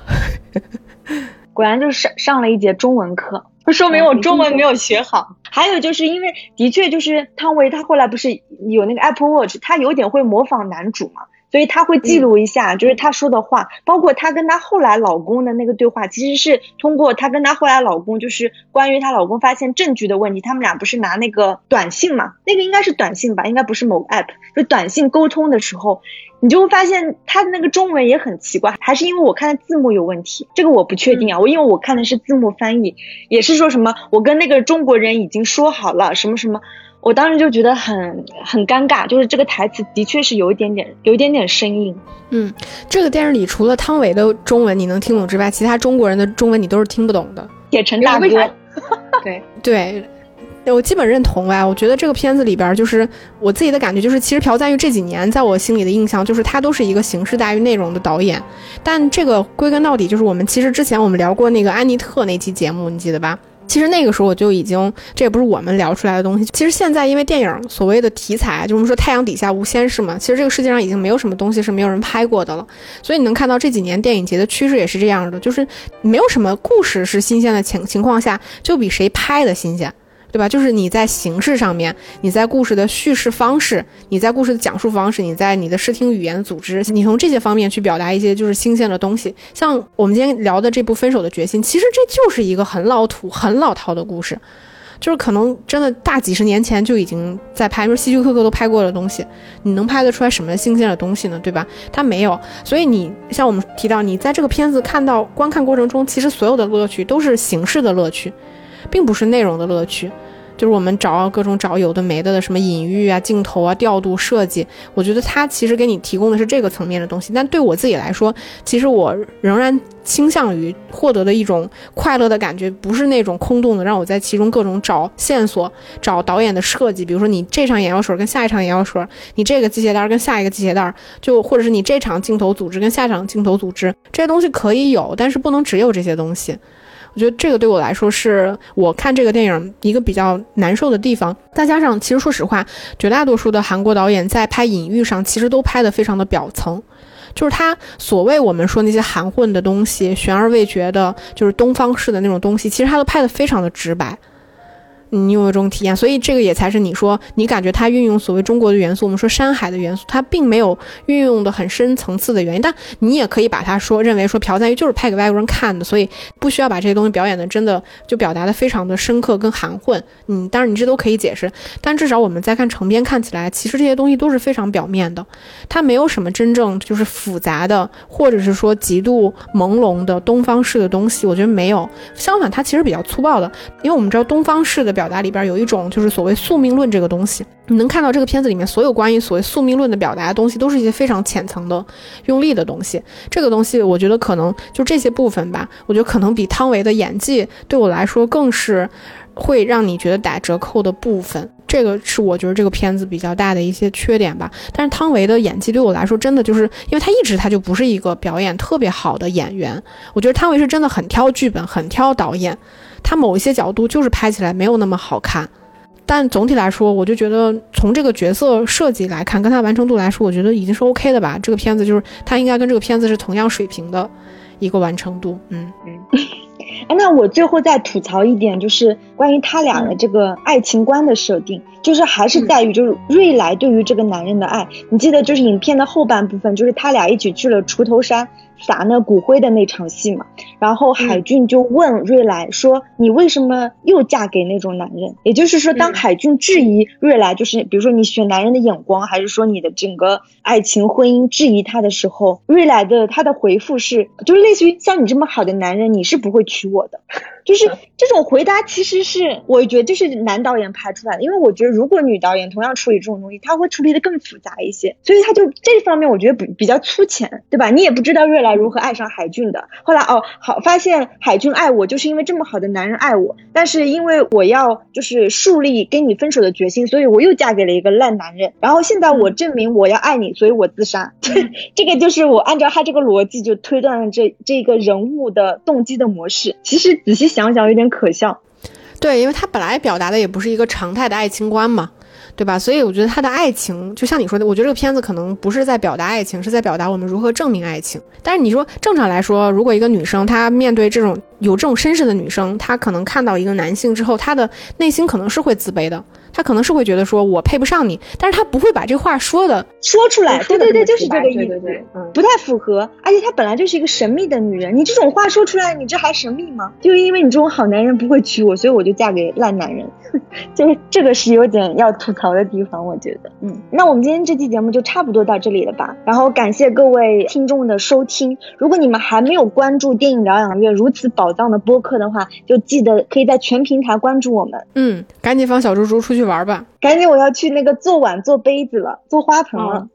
果然就是上上了一节中文课。说明我中文没有学好。还有就是因为的确就是汤唯，她后来不是有那个 Apple Watch，他有点会模仿男主嘛。所以她会记录一下，就是她说的话，包括她跟她后来老公的那个对话，其实是通过她跟她后来老公，就是关于她老公发现证据的问题，他们俩不是拿那个短信嘛？那个应该是短信吧，应该不是某个 app，就短信沟通的时候，你就会发现他的那个中文也很奇怪，还是因为我看的字幕有问题，这个我不确定啊，我因为我看的是字幕翻译，也是说什么我跟那个中国人已经说好了什么什么。我当时就觉得很很尴尬，就是这个台词的确是有一点点有一点点生硬。嗯，这个电视里除了汤唯的中文你能听懂之外，其他中国人的中文你都是听不懂的。铁成大哥，对对，我基本认同哎。我觉得这个片子里边，就是我自己的感觉，就是其实朴赞玉这几年在我心里的印象，就是他都是一个形式大于内容的导演。但这个归根到底，就是我们其实之前我们聊过那个安妮特那期节目，你记得吧？其实那个时候我就已经，这也不是我们聊出来的东西。其实现在因为电影所谓的题材，就我们说太阳底下无仙事嘛。其实这个世界上已经没有什么东西是没有人拍过的了。所以你能看到这几年电影节的趋势也是这样的，就是没有什么故事是新鲜的情情况下，就比谁拍的新鲜。对吧？就是你在形式上面，你在故事的叙事方式，你在故事的讲述方式，你在你的视听语言组织，你从这些方面去表达一些就是新鲜的东西。像我们今天聊的这部《分手的决心》，其实这就是一个很老土、很老套的故事，就是可能真的大几十年前就已经在拍，说希区柯克都拍过的东西，你能拍得出来什么新鲜的东西呢？对吧？他没有，所以你像我们提到，你在这个片子看到观看过程中，其实所有的乐趣都是形式的乐趣。并不是内容的乐趣，就是我们找各种找有的没的的什么隐喻啊、镜头啊、调度设计，我觉得它其实给你提供的是这个层面的东西。但对我自己来说，其实我仍然倾向于获得的一种快乐的感觉，不是那种空洞的，让我在其中各种找线索、找导演的设计。比如说你这场眼药水跟下一场眼药水，你这个系鞋带跟下一个系鞋带，就或者是你这场镜头组织跟下场镜头组织，这些东西可以有，但是不能只有这些东西。我觉得这个对我来说是我看这个电影一个比较难受的地方。再加上，其实说实话，绝大多数的韩国导演在拍隐喻上，其实都拍的非常的表层，就是他所谓我们说那些含混的东西、悬而未决的，就是东方式的那种东西，其实他都拍的非常的直白。你有一种体验？所以这个也才是你说你感觉他运用所谓中国的元素，我们说山海的元素，他并没有运用的很深层次的原因。但你也可以把它说认为说朴赞玉就是拍给外国人看的，所以不需要把这些东西表演的真的就表达的非常的深刻跟含混。嗯，当然你这都可以解释，但至少我们在看成片看起来，其实这些东西都是非常表面的，它没有什么真正就是复杂的，或者是说极度朦胧的东方式的东西。我觉得没有，相反，它其实比较粗暴的，因为我们知道东方式的表。表达里边有一种就是所谓宿命论这个东西，你能看到这个片子里面所有关于所谓宿命论的表达的东西，都是一些非常浅层的、用力的东西。这个东西我觉得可能就这些部分吧，我觉得可能比汤唯的演技对我来说更是会让你觉得打折扣的部分。这个是我觉得这个片子比较大的一些缺点吧。但是汤唯的演技对我来说真的就是，因为他一直他就不是一个表演特别好的演员。我觉得汤唯是真的很挑剧本，很挑导演。他某一些角度就是拍起来没有那么好看，但总体来说，我就觉得从这个角色设计来看，跟他完成度来说，我觉得已经是 OK 的吧。这个片子就是他应该跟这个片子是同样水平的一个完成度。嗯嗯。哎，那我最后再吐槽一点，就是关于他俩的这个爱情观的设定，就是还是在于就是瑞来对于这个男人的爱。你记得就是影片的后半部分，就是他俩一起去了锄头山。撒那骨灰的那场戏嘛，然后海俊就问瑞来说：“你为什么又嫁给那种男人？”也就是说，当海俊质疑瑞来，就是比如说你选男人的眼光，还是说你的整个爱情婚姻质疑他的时候，瑞来的他的回复是，就类似于像你这么好的男人，你是不会娶我的。就是这种回答，其实是我觉得就是男导演拍出来的，因为我觉得如果女导演同样处理这种东西，他会处理的更复杂一些，所以他就这方面我觉得比比较粗浅，对吧？你也不知道瑞来如何爱上海俊的，后来哦好发现海俊爱我就是因为这么好的男人爱我，但是因为我要就是树立跟你分手的决心，所以我又嫁给了一个烂男人，然后现在我证明我要爱你，所以我自杀，这个就是我按照他这个逻辑就推断了这这个人物的动机的模式，其实仔细。想想有点可笑，对，因为他本来表达的也不是一个常态的爱情观嘛，对吧？所以我觉得他的爱情，就像你说的，我觉得这个片子可能不是在表达爱情，是在表达我们如何证明爱情。但是你说正常来说，如果一个女生她面对这种有这种身世的女生，她可能看到一个男性之后，她的内心可能是会自卑的，她可能是会觉得说我配不上你，但是他不会把这话说的说出来，对对对，就是这个意思，不太符合。而且她本来就是一个神秘的女人，你这种话说出来，你这还神秘吗？就因为你这种好男人不会娶我，所以我就嫁给烂男人，就是这个是有点要吐槽的地方，我觉得。嗯，那我们今天这期节目就差不多到这里了吧？然后感谢各位听众的收听。如果你们还没有关注电影疗养院如此宝藏的播客的话，就记得可以在全平台关注我们。嗯，赶紧放小猪猪出去玩吧。赶紧，我要去那个做碗、做杯子了，做花盆了。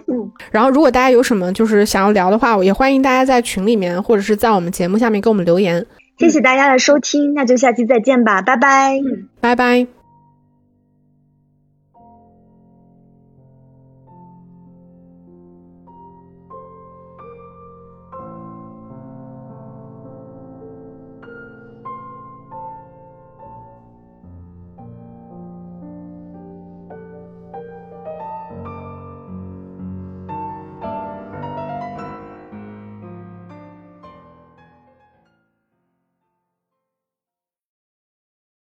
然后，如果大家有什么就是想要聊的话，也欢迎大家在群里面或者是在我们节目下面给我们留言。谢谢大家的收听，那就下期再见吧，拜拜。拜拜。